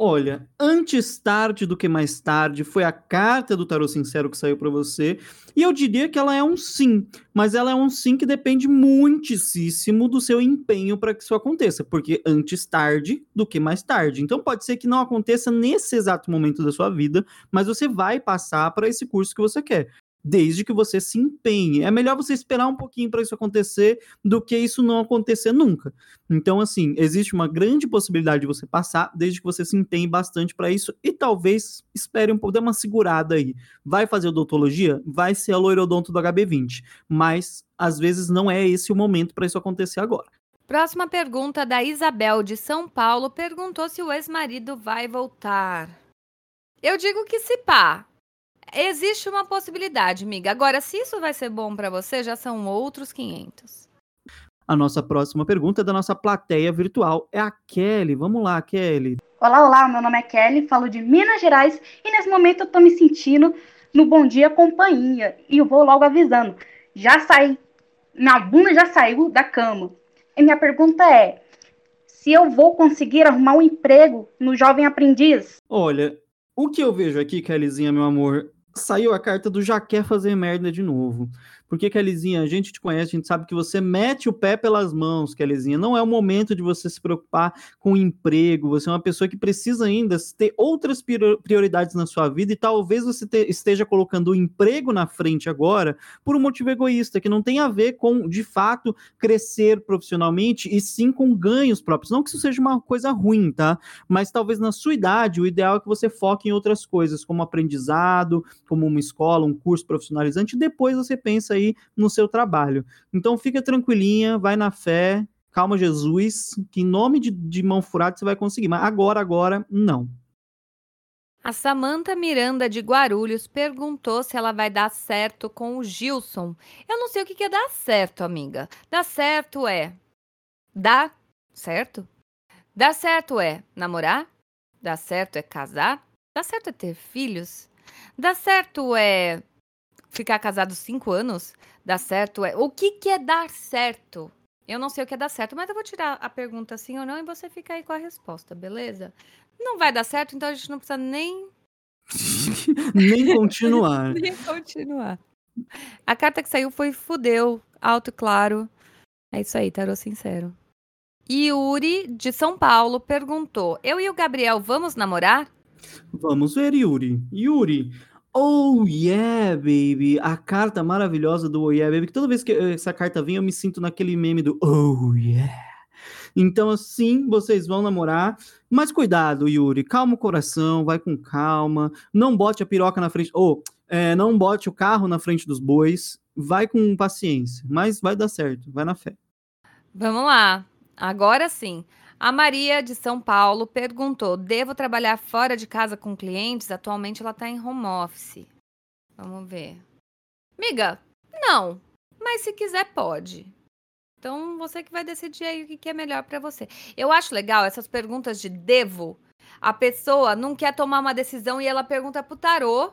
Olha, antes tarde do que mais tarde, foi a carta do Tarot Sincero que saiu para você. E eu diria que ela é um sim, mas ela é um sim que depende muitíssimo do seu empenho para que isso aconteça, porque antes tarde do que mais tarde. Então pode ser que não aconteça nesse exato momento da sua vida, mas você vai passar para esse curso que você quer desde que você se empenhe. É melhor você esperar um pouquinho para isso acontecer do que isso não acontecer nunca. Então, assim, existe uma grande possibilidade de você passar, desde que você se empenhe bastante para isso e talvez espere um pouco, dê uma segurada aí. Vai fazer odontologia? Vai ser a loirodonto do HB20, mas às vezes não é esse o momento para isso acontecer agora. Próxima pergunta da Isabel de São Paulo perguntou se o ex-marido vai voltar. Eu digo que se pá, Existe uma possibilidade, amiga. Agora, se isso vai ser bom para você, já são outros 500. A nossa próxima pergunta é da nossa plateia virtual. É a Kelly. Vamos lá, Kelly. Olá, olá. Meu nome é Kelly, falo de Minas Gerais e nesse momento eu tô me sentindo no Bom Dia Companhia. E eu vou logo avisando. Já saí. Minha bunda já saiu da cama. E minha pergunta é: se eu vou conseguir arrumar um emprego no Jovem Aprendiz? Olha, o que eu vejo aqui, Kellyzinha, meu amor, saiu a carta do já quer fazer merda de novo. Porque, Kellyzinha, a gente te conhece, a gente sabe que você mete o pé pelas mãos, Kellyzinha. Não é o momento de você se preocupar com emprego. Você é uma pessoa que precisa ainda ter outras prioridades na sua vida e talvez você te, esteja colocando o emprego na frente agora por um motivo egoísta, que não tem a ver com, de fato, crescer profissionalmente e sim com ganhos próprios. Não que isso seja uma coisa ruim, tá? Mas talvez na sua idade, o ideal é que você foque em outras coisas, como aprendizado, como uma escola, um curso profissionalizante, e depois você pensa aí no seu trabalho. Então fica tranquilinha, vai na fé, calma Jesus, que em nome de, de mão furada você vai conseguir. Mas agora, agora, não. A Samanta Miranda de Guarulhos perguntou se ela vai dar certo com o Gilson. Eu não sei o que é dar certo, amiga. Dar certo é dar certo? Dar certo é namorar? Dar certo é casar? Dar certo é ter filhos? Dar certo é ficar casado cinco anos, dar certo é. O que, que é dar certo? Eu não sei o que é dar certo, mas eu vou tirar a pergunta sim ou não e você fica aí com a resposta, beleza? Não vai dar certo, então a gente não precisa nem. nem continuar. nem continuar. A carta que saiu foi fudeu, alto e claro. É isso aí, tarô sincero. Yuri, de São Paulo, perguntou: Eu e o Gabriel vamos namorar? Vamos ver, Yuri. Yuri, Oh yeah, baby! A carta maravilhosa do Oh yeah, baby. Que toda vez que essa carta vem, eu me sinto naquele meme do Oh yeah. Então, assim, vocês vão namorar. Mas cuidado, Yuri. Calma o coração, vai com calma. Não bote a piroca na frente. Ou, oh, é, não bote o carro na frente dos bois. Vai com paciência. Mas vai dar certo. Vai na fé. Vamos lá. Agora sim. A Maria de São Paulo perguntou: devo trabalhar fora de casa com clientes? Atualmente ela está em home office. Vamos ver. Miga, não. Mas se quiser, pode. Então você que vai decidir aí o que é melhor para você. Eu acho legal essas perguntas de devo. A pessoa não quer tomar uma decisão e ela pergunta pro tarô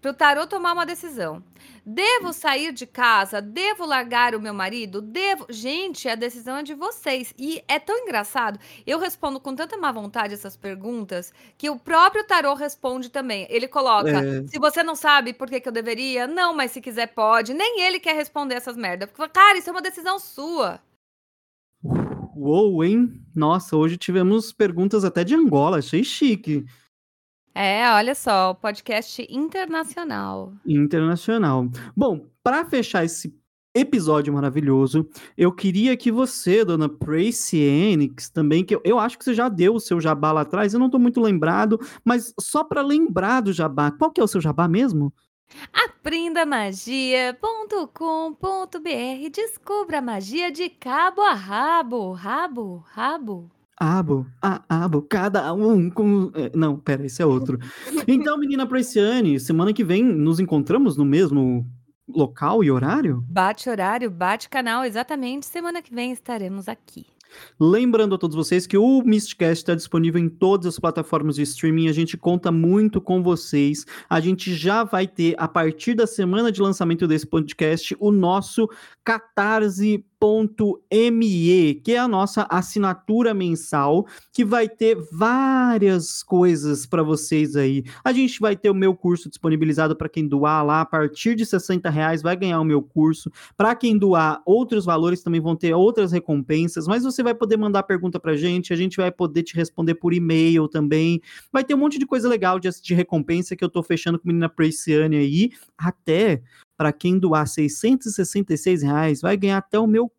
para o tarô tomar uma decisão. Devo sair de casa? Devo largar o meu marido? Devo. Gente, a decisão é de vocês. E é tão engraçado. Eu respondo com tanta má vontade essas perguntas que o próprio tarô responde também. Ele coloca: é... se você não sabe por que, que eu deveria, não, mas se quiser pode. Nem ele quer responder essas merdas. Porque, cara, isso é uma decisão sua. Uou, hein? Nossa, hoje tivemos perguntas até de Angola, achei chique. É, olha só, podcast internacional. Internacional. Bom, para fechar esse episódio maravilhoso, eu queria que você, dona Tracy Enix, também, que eu, eu acho que você já deu o seu jabá lá atrás, eu não estou muito lembrado, mas só para lembrar do jabá, qual que é o seu jabá mesmo? Aprendamagia.com.br Descubra a magia de cabo a rabo, rabo, rabo. Abo, a, abo, cada um com. É, não, pera, esse é outro. Então, menina Preciane, semana que vem nos encontramos no mesmo local e horário? Bate horário, bate canal, exatamente. Semana que vem estaremos aqui. Lembrando a todos vocês que o Mistcast está disponível em todas as plataformas de streaming. A gente conta muito com vocês. A gente já vai ter, a partir da semana de lançamento desse podcast, o nosso Catarse me que é a nossa assinatura mensal, que vai ter várias coisas para vocês aí. A gente vai ter o meu curso disponibilizado para quem doar lá, a partir de 60 reais vai ganhar o meu curso. Para quem doar, outros valores também vão ter outras recompensas, mas você vai poder mandar pergunta para gente, a gente vai poder te responder por e-mail também. Vai ter um monte de coisa legal de, de recompensa que eu tô fechando com a menina Preciane aí, até para quem doar 666 reais, vai ganhar até o meu.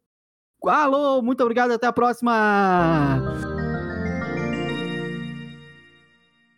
Alô, muito obrigado, até a próxima!